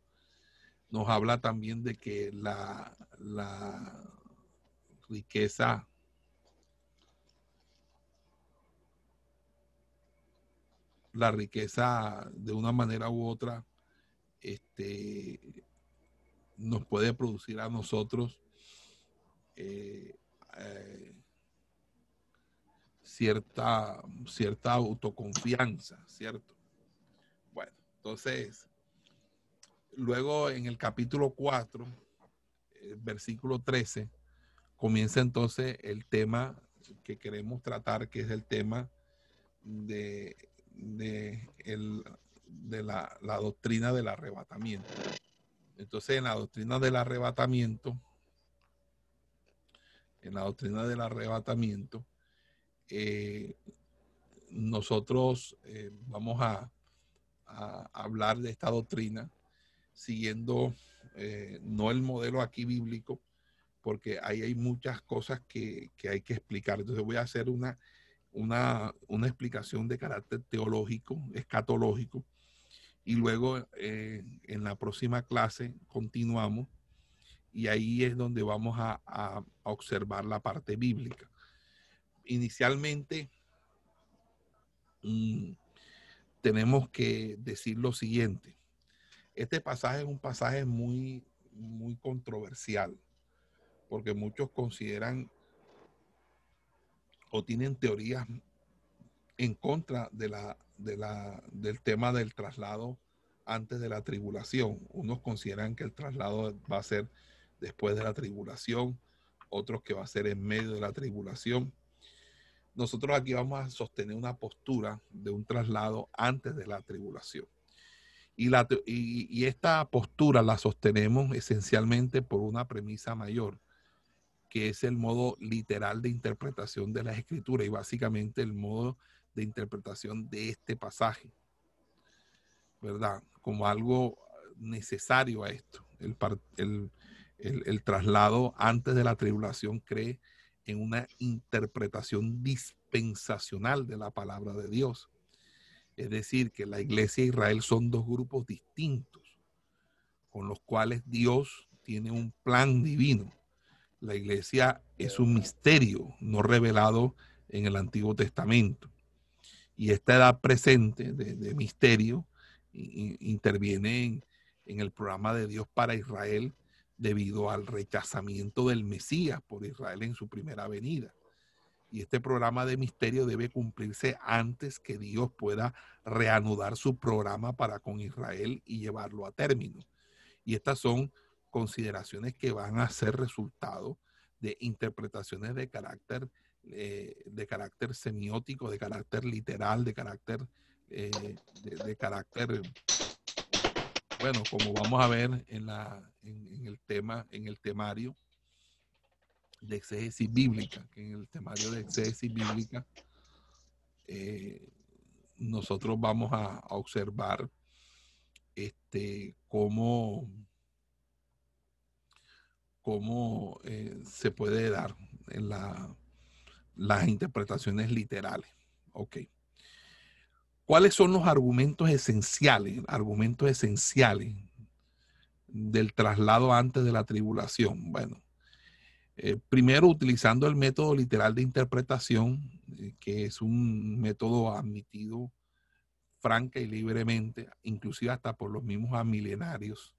Nos habla también de que la, la riqueza la riqueza de una manera u otra este, nos puede producir a nosotros eh, eh, cierta, cierta autoconfianza, ¿cierto? Bueno, entonces, luego en el capítulo 4, versículo 13, comienza entonces el tema que queremos tratar, que es el tema de, de, la, la doctrina del arrebatamiento. Entonces, en la doctrina del arrebatamiento, en la doctrina del arrebatamiento, eh, nosotros eh, vamos a, hablar de esta doctrina siguiendo eh, no el modelo aquí bíblico, porque ahí hay muchas cosas que, hay que explicar. Entonces voy a hacer una, una, una explicación de carácter teológico, escatológico, y luego en la próxima clase continuamos y ahí es donde vamos a, observar la parte bíblica. Inicialmente, mm, tenemos que decir lo siguiente. Este pasaje es un pasaje muy, muy controversial, porque muchos consideran o tienen teorías en contra de la, de la, del tema del traslado antes de la tribulación. Unos consideran que el traslado va a ser después de la tribulación, otros que va a ser en medio de la tribulación. Nosotros aquí vamos a sostener una postura de un traslado antes de la tribulación. Y, la, y, esta postura la sostenemos esencialmente por una premisa mayor, que es el modo literal de interpretación de las escrituras y básicamente el modo de interpretación de este pasaje, ¿verdad? Como algo necesario a esto. El, traslado antes de la tribulación cree en una interpretación dispensacional de la palabra de Dios. Es decir, que la iglesia e Israel son dos grupos distintos con los cuales Dios tiene un plan divino. La iglesia es un misterio no revelado en el Antiguo Testamento. Y esta edad presente de, misterio interviene en el programa de Dios para Israel debido al rechazamiento del Mesías por Israel en su primera venida. Y este programa de misterio debe cumplirse antes que Dios pueda reanudar su programa para con Israel y llevarlo a término. Y estas son consideraciones que van a ser resultado de interpretaciones de carácter, eh, de carácter semiótico, de carácter literal, de carácter, eh, de carácter bueno, como vamos a ver en, la, en, el tema, en el temario de exégesis bíblica, que en el temario de exégesis bíblica, eh, nosotros vamos a, observar este, cómo, cómo eh, se puede dar en la, las interpretaciones literales. Ok. ¿Cuáles son los argumentos esenciales, argumentos esenciales del traslado antes de la tribulación? Bueno, eh, primero utilizando el método literal de interpretación, eh, que es un método admitido franca y libremente, inclusive hasta por los mismos amilenarios,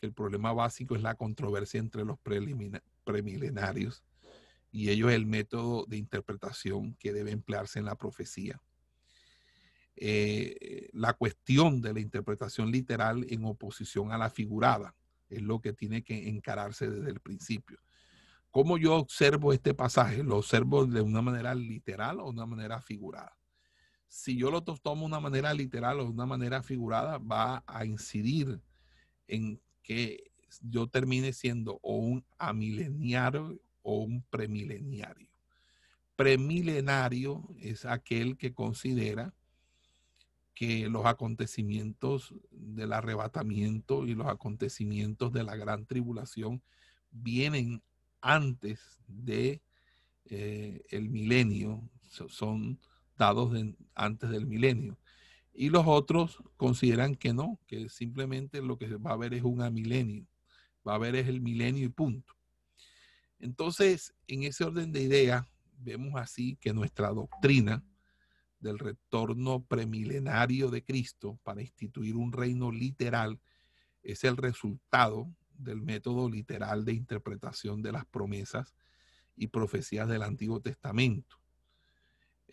que el problema básico es la controversia entre los premilenarios y ello es el método de interpretación que debe emplearse en la profecía. Eh, la cuestión de la interpretación literal en oposición a la figurada. Es lo que tiene que encararse desde el principio. ¿Cómo yo observo este pasaje? ¿Lo observo de una manera literal o de una manera figurada? Si yo lo tomo de una manera literal o de una manera figurada, va a incidir en que yo termine siendo o un amileniario o un premileniario. Premilenario es aquel que considera que los acontecimientos del arrebatamiento y los acontecimientos de la gran tribulación vienen antes de eh, el milenio, son dados antes del milenio. Y los otros consideran que no, que simplemente lo que va a haber es un milenio, va a haber es el milenio y punto. Entonces, en ese orden de ideas, vemos así que nuestra doctrina del retorno premilenario de Cristo para instituir un reino literal es el resultado del método literal de interpretación de las promesas y profecías del Antiguo Testamento.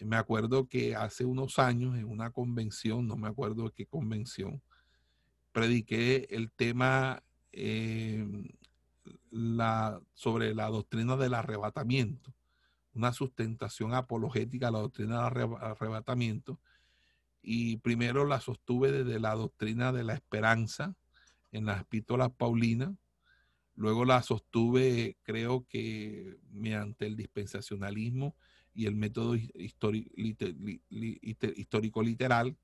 Me acuerdo que hace unos años en una convención, no me acuerdo qué convención, prediqué el tema, eh, la, sobre la doctrina del arrebatamiento, una sustentación apologética a la doctrina del arrebatamiento. Y primero la sostuve desde la doctrina de la esperanza en las epístolas paulinas. Luego la sostuve, creo que mediante el dispensacionalismo y el método histórico literal.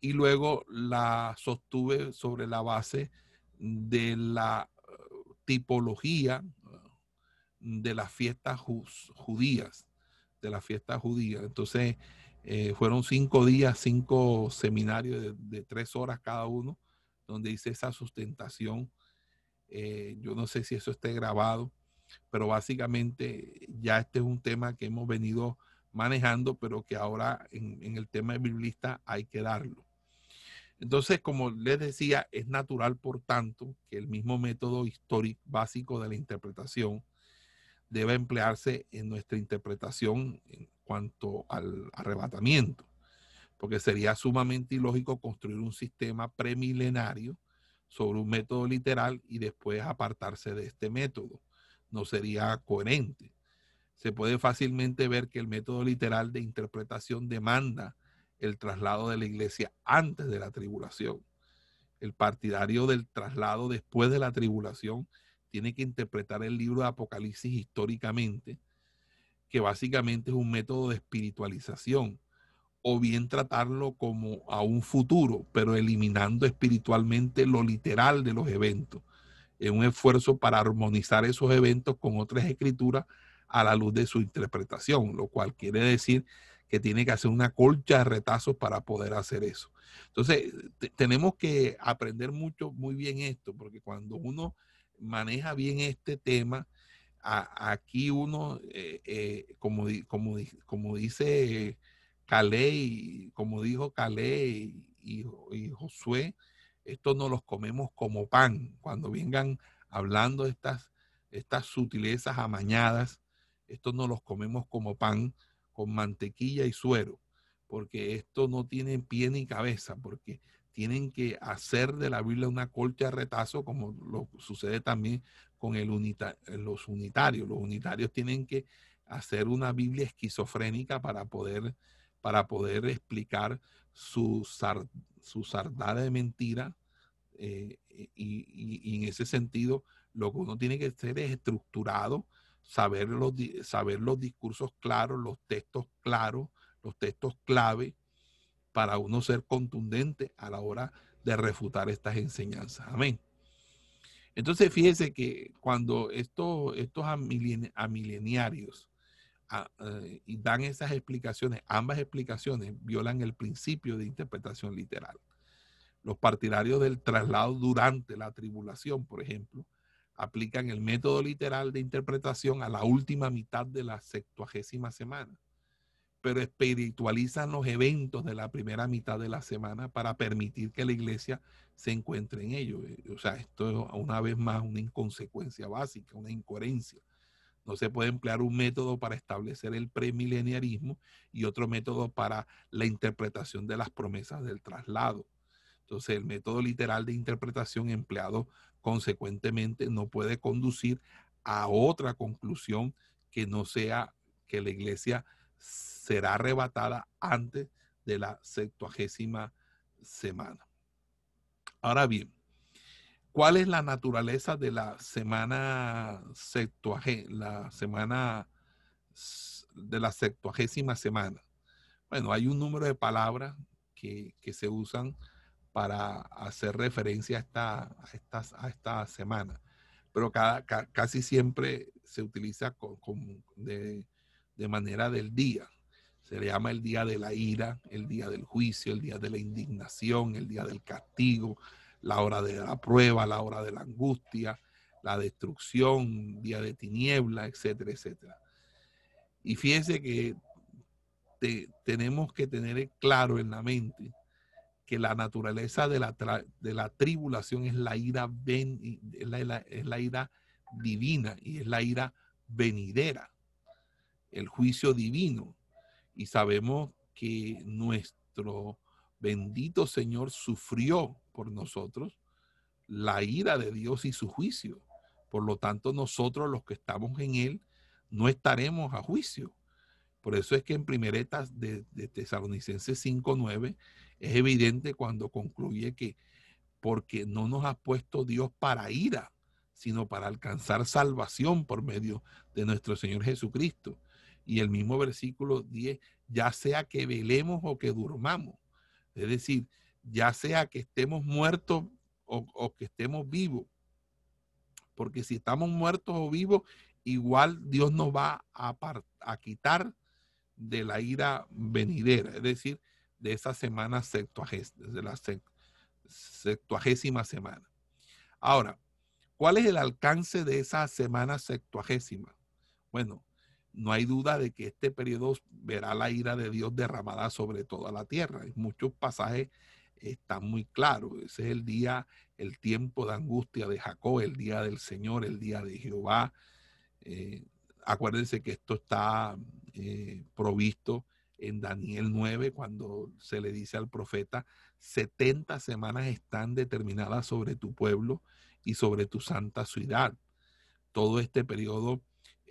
Y luego la sostuve sobre la base de la tipología de las fiestas judías, de las fiestas judías. Entonces, eh, fueron cinco días, cinco seminarios de, tres horas cada uno, donde hice esa sustentación. Eh, yo no sé si eso esté grabado, pero básicamente ya este es un tema que hemos venido manejando, pero que ahora en, el tema de biblista hay que darlo. Entonces, como les decía, es natural, por tanto, que el mismo método histórico básico de la interpretación deba emplearse en nuestra interpretación en cuanto al arrebatamiento, porque sería sumamente ilógico construir un sistema premilenario sobre un método literal y después apartarse de este método. No sería coherente. Se puede fácilmente ver que el método literal de interpretación demanda el traslado de la iglesia antes de la tribulación. El partidario del traslado después de la tribulación tiene que interpretar el libro de Apocalipsis históricamente, que básicamente es un método de espiritualización, o bien tratarlo como a un futuro, pero eliminando espiritualmente lo literal de los eventos, en un esfuerzo para armonizar esos eventos con otras escrituras a la luz de su interpretación, lo cual quiere decir que tiene que hacer una colcha de retazos para poder hacer eso. Entonces, tenemos que aprender mucho, muy bien esto, porque cuando uno maneja bien este tema, aquí uno, eh, eh, como, como, como dice Calé, como dijo Calé y, Josué, esto no los comemos como pan. Cuando vengan hablando estas, estas sutilezas amañadas, esto no los comemos como pan, con mantequilla y suero, porque esto no tiene pie ni cabeza, porque tienen que hacer de la Biblia una colcha de retazo, como lo sucede también con el los unitarios. Los unitarios tienen que hacer una Biblia esquizofrénica para poder, para poder explicar su, su sardada de mentira. Eh, y, en ese sentido, lo que uno tiene que ser es estructurado, saber los, saber los discursos claros, los textos claros, los textos clave, para uno ser contundente a la hora de refutar estas enseñanzas. Amén. Entonces, fíjese que cuando estos, estos amileniarios eh, y dan esas explicaciones, ambas explicaciones violan el principio de interpretación literal. Los partidarios del traslado durante la tribulación, por ejemplo, aplican el método literal de interpretación a la última mitad de la septuagésima semana, pero espiritualizan los eventos de la primera mitad de la semana para permitir que la iglesia se encuentre en ello. Eh, o sea, esto es una vez más una inconsecuencia básica, una incoherencia. No se puede emplear un método para establecer el premileniarismo y otro método para la interpretación de las promesas del traslado. Entonces, el método literal de interpretación empleado consecuentemente no puede conducir a otra conclusión que no sea que la iglesia será arrebatada antes de la septuagésima semana. Ahora bien, ¿cuál es la naturaleza de la semana septuagésima, la semana de la septuagésima semana? Bueno, hay un número de palabras que, que se usan para hacer referencia a esta, a esta, semana. Pero casi siempre se utiliza con, de, manera del día. Se le llama el día de la ira, el día del juicio, el día de la indignación, el día del castigo, la hora de la prueba, la hora de la angustia, la destrucción, día de tiniebla, etcétera, etcétera. Y fíjense que tenemos que tener claro en la mente que la naturaleza de la, de la tribulación es la ira es la, ira divina y es la ira venidera, el juicio divino. Y sabemos que nuestro bendito Señor sufrió por nosotros la ira de Dios y su juicio, Por lo tanto, nosotros los que estamos en Él no estaremos a juicio. Por eso es que en primeretas de, de Tesalonicenses 5.9 es evidente cuando concluye que porque no nos ha puesto Dios para ira, sino para alcanzar salvación por medio de nuestro Señor Jesucristo. Y el mismo versículo 10, ya sea que velemos o que durmamos. Es decir, ya sea que estemos muertos o, que estemos vivos. Porque si estamos muertos o vivos, igual Dios nos va a, quitar de la ira venidera, es decir, de esa semana de la septuagésima semana. Ahora, ¿cuál es el alcance de esa semana septuagésima? Bueno, no hay duda de que este periodo verá la ira de Dios derramada sobre toda la tierra. En muchos pasajes están muy claros. Ese es el día, el tiempo de angustia de Jacob, el día del Señor, el día de Jehová. Eh, acuérdense que esto está eh, provisto en Daniel 9, cuando se le dice al profeta, 70 semanas están determinadas sobre tu pueblo y sobre tu santa ciudad. Todo este periodo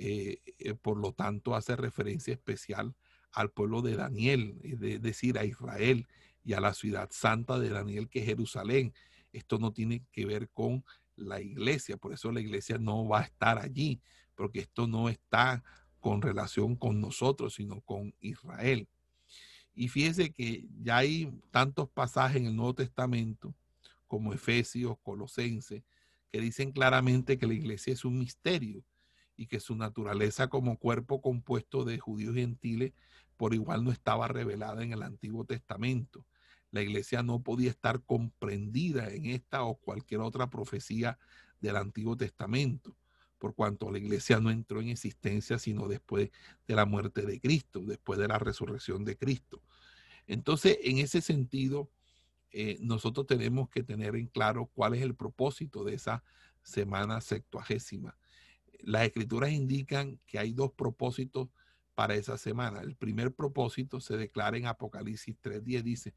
eh, por lo tanto, hace referencia especial al pueblo de Daniel, es decir, a Israel y a la ciudad santa de Daniel, que es Jerusalén. Esto no tiene que ver con la iglesia, por eso la iglesia no va a estar allí, porque esto no está con relación con nosotros, sino con Israel. Y fíjese que ya hay tantos pasajes en el Nuevo Testamento, como Efesios, Colosenses, que dicen claramente que la iglesia es un misterio y que su naturaleza como cuerpo compuesto de judíos y gentiles por igual no estaba revelada en el Antiguo Testamento. La iglesia no podía estar comprendida en esta o cualquier otra profecía del Antiguo Testamento, por cuanto la iglesia no entró en existencia sino después de la muerte de Cristo, después de la resurrección de Cristo. Entonces, en ese sentido, eh, nosotros tenemos que tener en claro cuál es el propósito de esa semana septuagésima las escrituras indican que hay dos propósitos para esa semana. El primer propósito se declara en Apocalipsis 3.10, dice,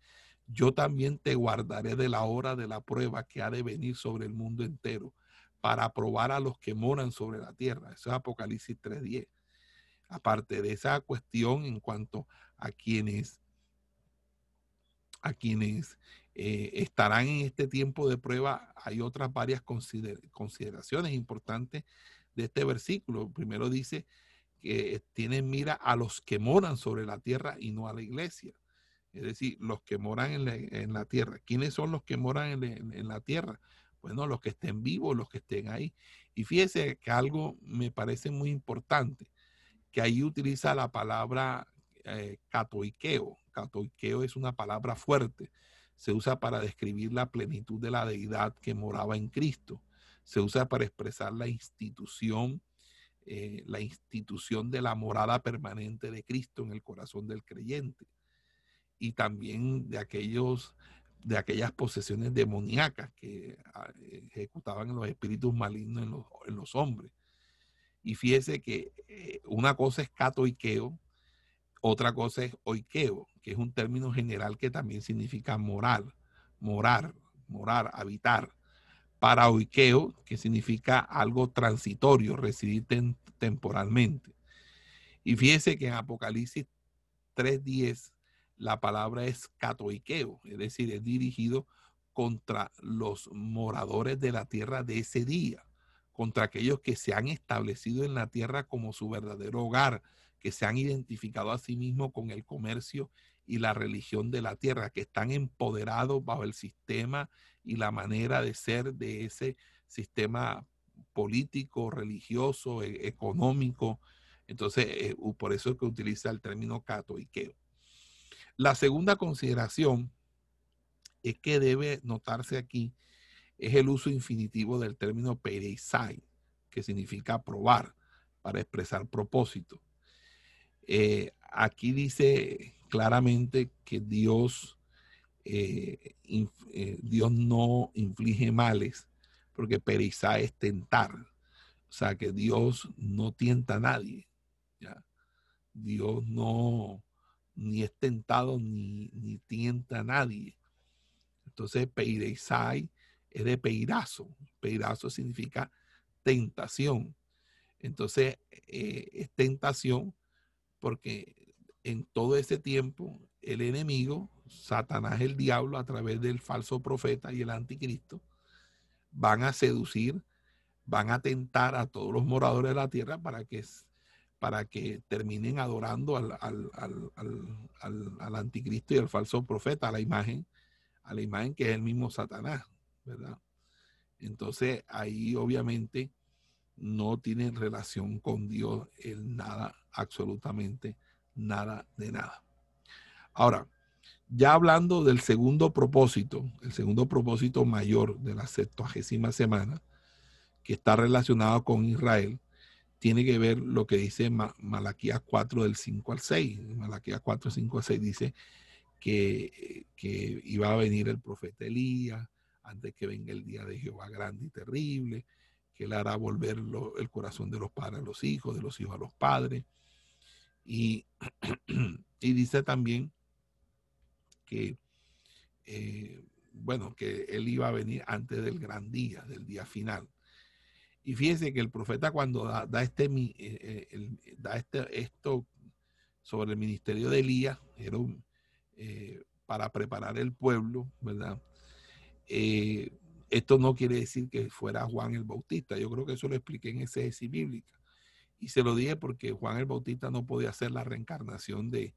yo también te guardaré de la hora de la prueba que ha de venir sobre el mundo entero para probar a los que moran sobre la tierra. Eso es Apocalipsis 3.10. Aparte de esa cuestión en cuanto a quienes, a quienes eh, estarán en este tiempo de prueba, hay otras varias consideraciones importantes de este versículo. Primero dice que tienen mira a los que moran sobre la tierra y no a la iglesia. Es decir, los que moran en la, tierra. ¿Quiénes son los que moran en, la tierra? Bueno, los que estén vivos, los que estén ahí. Y fíjese que algo me parece muy importante, que ahí utiliza la palabra eh. Catoiqueo es una palabra fuerte. Se usa para describir la plenitud de la deidad que moraba en Cristo se usa para expresar la institución, eh, la institución de la morada permanente de Cristo en el corazón del creyente y también de aquellos de aquellas posesiones demoníacas que ah, ejecutaban los espíritus malignos en los, en los hombres. Y fíjese que eh, una cosa es catoiqueo, otra cosa es oikeo, que es un término general que también significa moral, morar, morar, habitar oikeo, que significa algo transitorio, residir temporalmente. Y fíjese que en Apocalipsis 3.10 la palabra es catoiqueo, es decir, es dirigido contra los moradores de la tierra de ese día, contra aquellos que se han establecido en la tierra como su verdadero hogar, que se han identificado a sí mismos con el comercio y la religión de la tierra, que están empoderados bajo el sistema y la manera de ser de ese sistema político, religioso, e, económico. Entonces, eh, por eso es que utiliza el término catoiqueo. La segunda consideración es que debe notarse aquí es el uso infinitivo del término pereisai, que significa probar, para expresar propósito. Eh, aquí dice claramente que Dios, eh, eh, Dios no inflige males, porque pereza es tentar. O sea, que Dios no tienta a nadie. Dios no ni es tentado ni, ni tienta a nadie. Entonces, Peireisai es de peirazo. Peirazo significa tentación. Entonces, eh, es tentación porque en todo ese tiempo el enemigo, Satanás el diablo, a través del falso profeta y el anticristo, van a seducir, van a tentar a todos los moradores de la tierra para que, para que terminen adorando al, al, anticristo y al falso profeta, a la imagen, a la imagen que es el mismo Satanás, ¿verdad? Entonces ahí obviamente no tienen relación con Dios el nada, absolutamente nada de nada. Ahora, ya hablando del segundo propósito, el segundo propósito mayor de la septuagésima semana, que está relacionado con Israel, tiene que ver lo que dice Malaquías 4 del 5 al 6. Malaquías 4, 5 al 6 dice que, que iba a venir el profeta Elías antes que venga el día de Jehová grande y terrible, que él hará volver el corazón de los padres a los hijos, de los hijos a los padres. Y, y dice también que, eh, bueno, que él iba a venir antes del gran día, del día final. Y fíjense que el profeta cuando da, este, eh, eh, da este, esto sobre el ministerio de Elías, era para preparar el pueblo, ¿verdad? esto no quiere decir que fuera Juan el Bautista. Yo creo que eso lo expliqué en ese bíblica. Y se lo dije porque Juan el Bautista no podía ser la reencarnación de,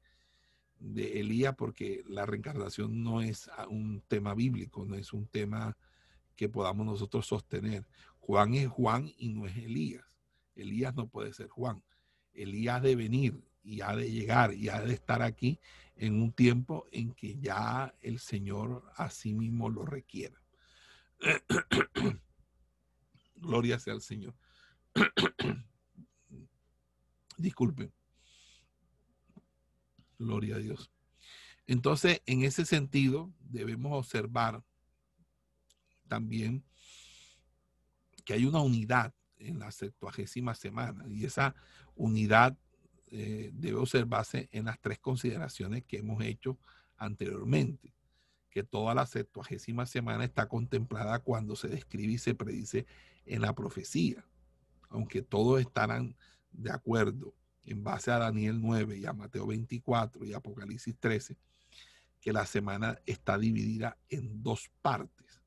de Elías porque la reencarnación no es un tema bíblico, no es un tema que podamos nosotros sostener. Juan es Juan y no es Elías. Elías no puede ser Juan. Elías de venir y ha de llegar y ha de estar aquí en un tiempo en que ya el Señor a sí mismo lo requiera. Gloria sea al Señor. Disculpen. Gloria a Dios. Entonces, en ese sentido, debemos observar también que hay una unidad en la septuagésima semana y esa unidad eh, debe observarse en las tres consideraciones que hemos hecho anteriormente, que toda la septuagésima semana está contemplada cuando se describe y se predice en la profecía, aunque todos estarán de acuerdo en base a Daniel 9 y a Mateo 24 y Apocalipsis 13, que la semana está dividida en dos partes.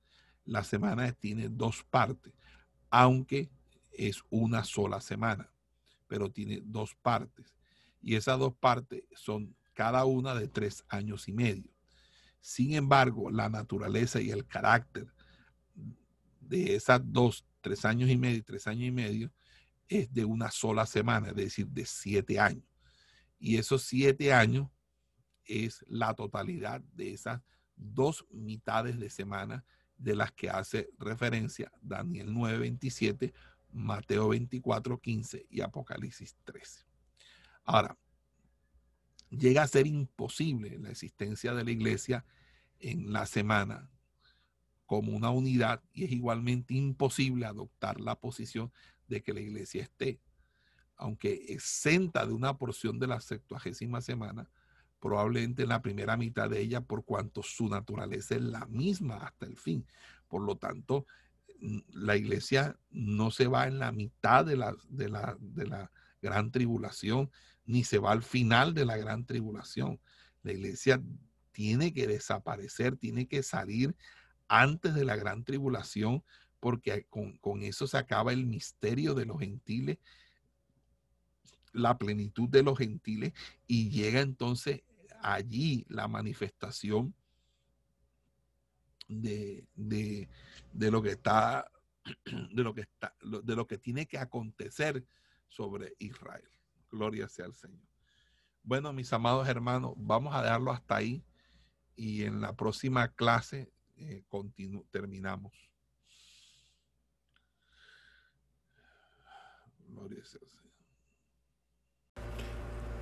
La semana tiene dos partes, aunque es una sola semana, pero tiene dos partes. Y esas dos partes son cada una de tres años y medio. Sin embargo, la naturaleza y el carácter de esas dos, tres años y medio tres años y medio, es de una sola semana, es decir, de siete años. Y esos siete años es la totalidad de esas dos mitades de semana de las que hace referencia Daniel 9:27, Mateo 24:15 y Apocalipsis 13. Ahora, llega a ser imposible la existencia de la iglesia en la semana como una unidad y es igualmente imposible adoptar la posición de que la iglesia esté, aunque exenta de una porción de la septuagésima semana, probablemente en la primera mitad de ella, por cuanto su naturaleza es la misma hasta el fin. Por lo tanto, la iglesia no se va en la mitad de la, de la, de la gran tribulación, ni se va al final de la gran tribulación. La iglesia tiene que desaparecer, tiene que salir antes de la gran tribulación porque con, eso se acaba el misterio de los gentiles, la plenitud de los gentiles, y llega entonces allí la manifestación de, lo que está, de lo que está, de lo que tiene que acontecer sobre Israel. Gloria sea al Señor. Bueno, mis amados hermanos, vamos a dejarlo hasta ahí y en la próxima clase eh, terminamos.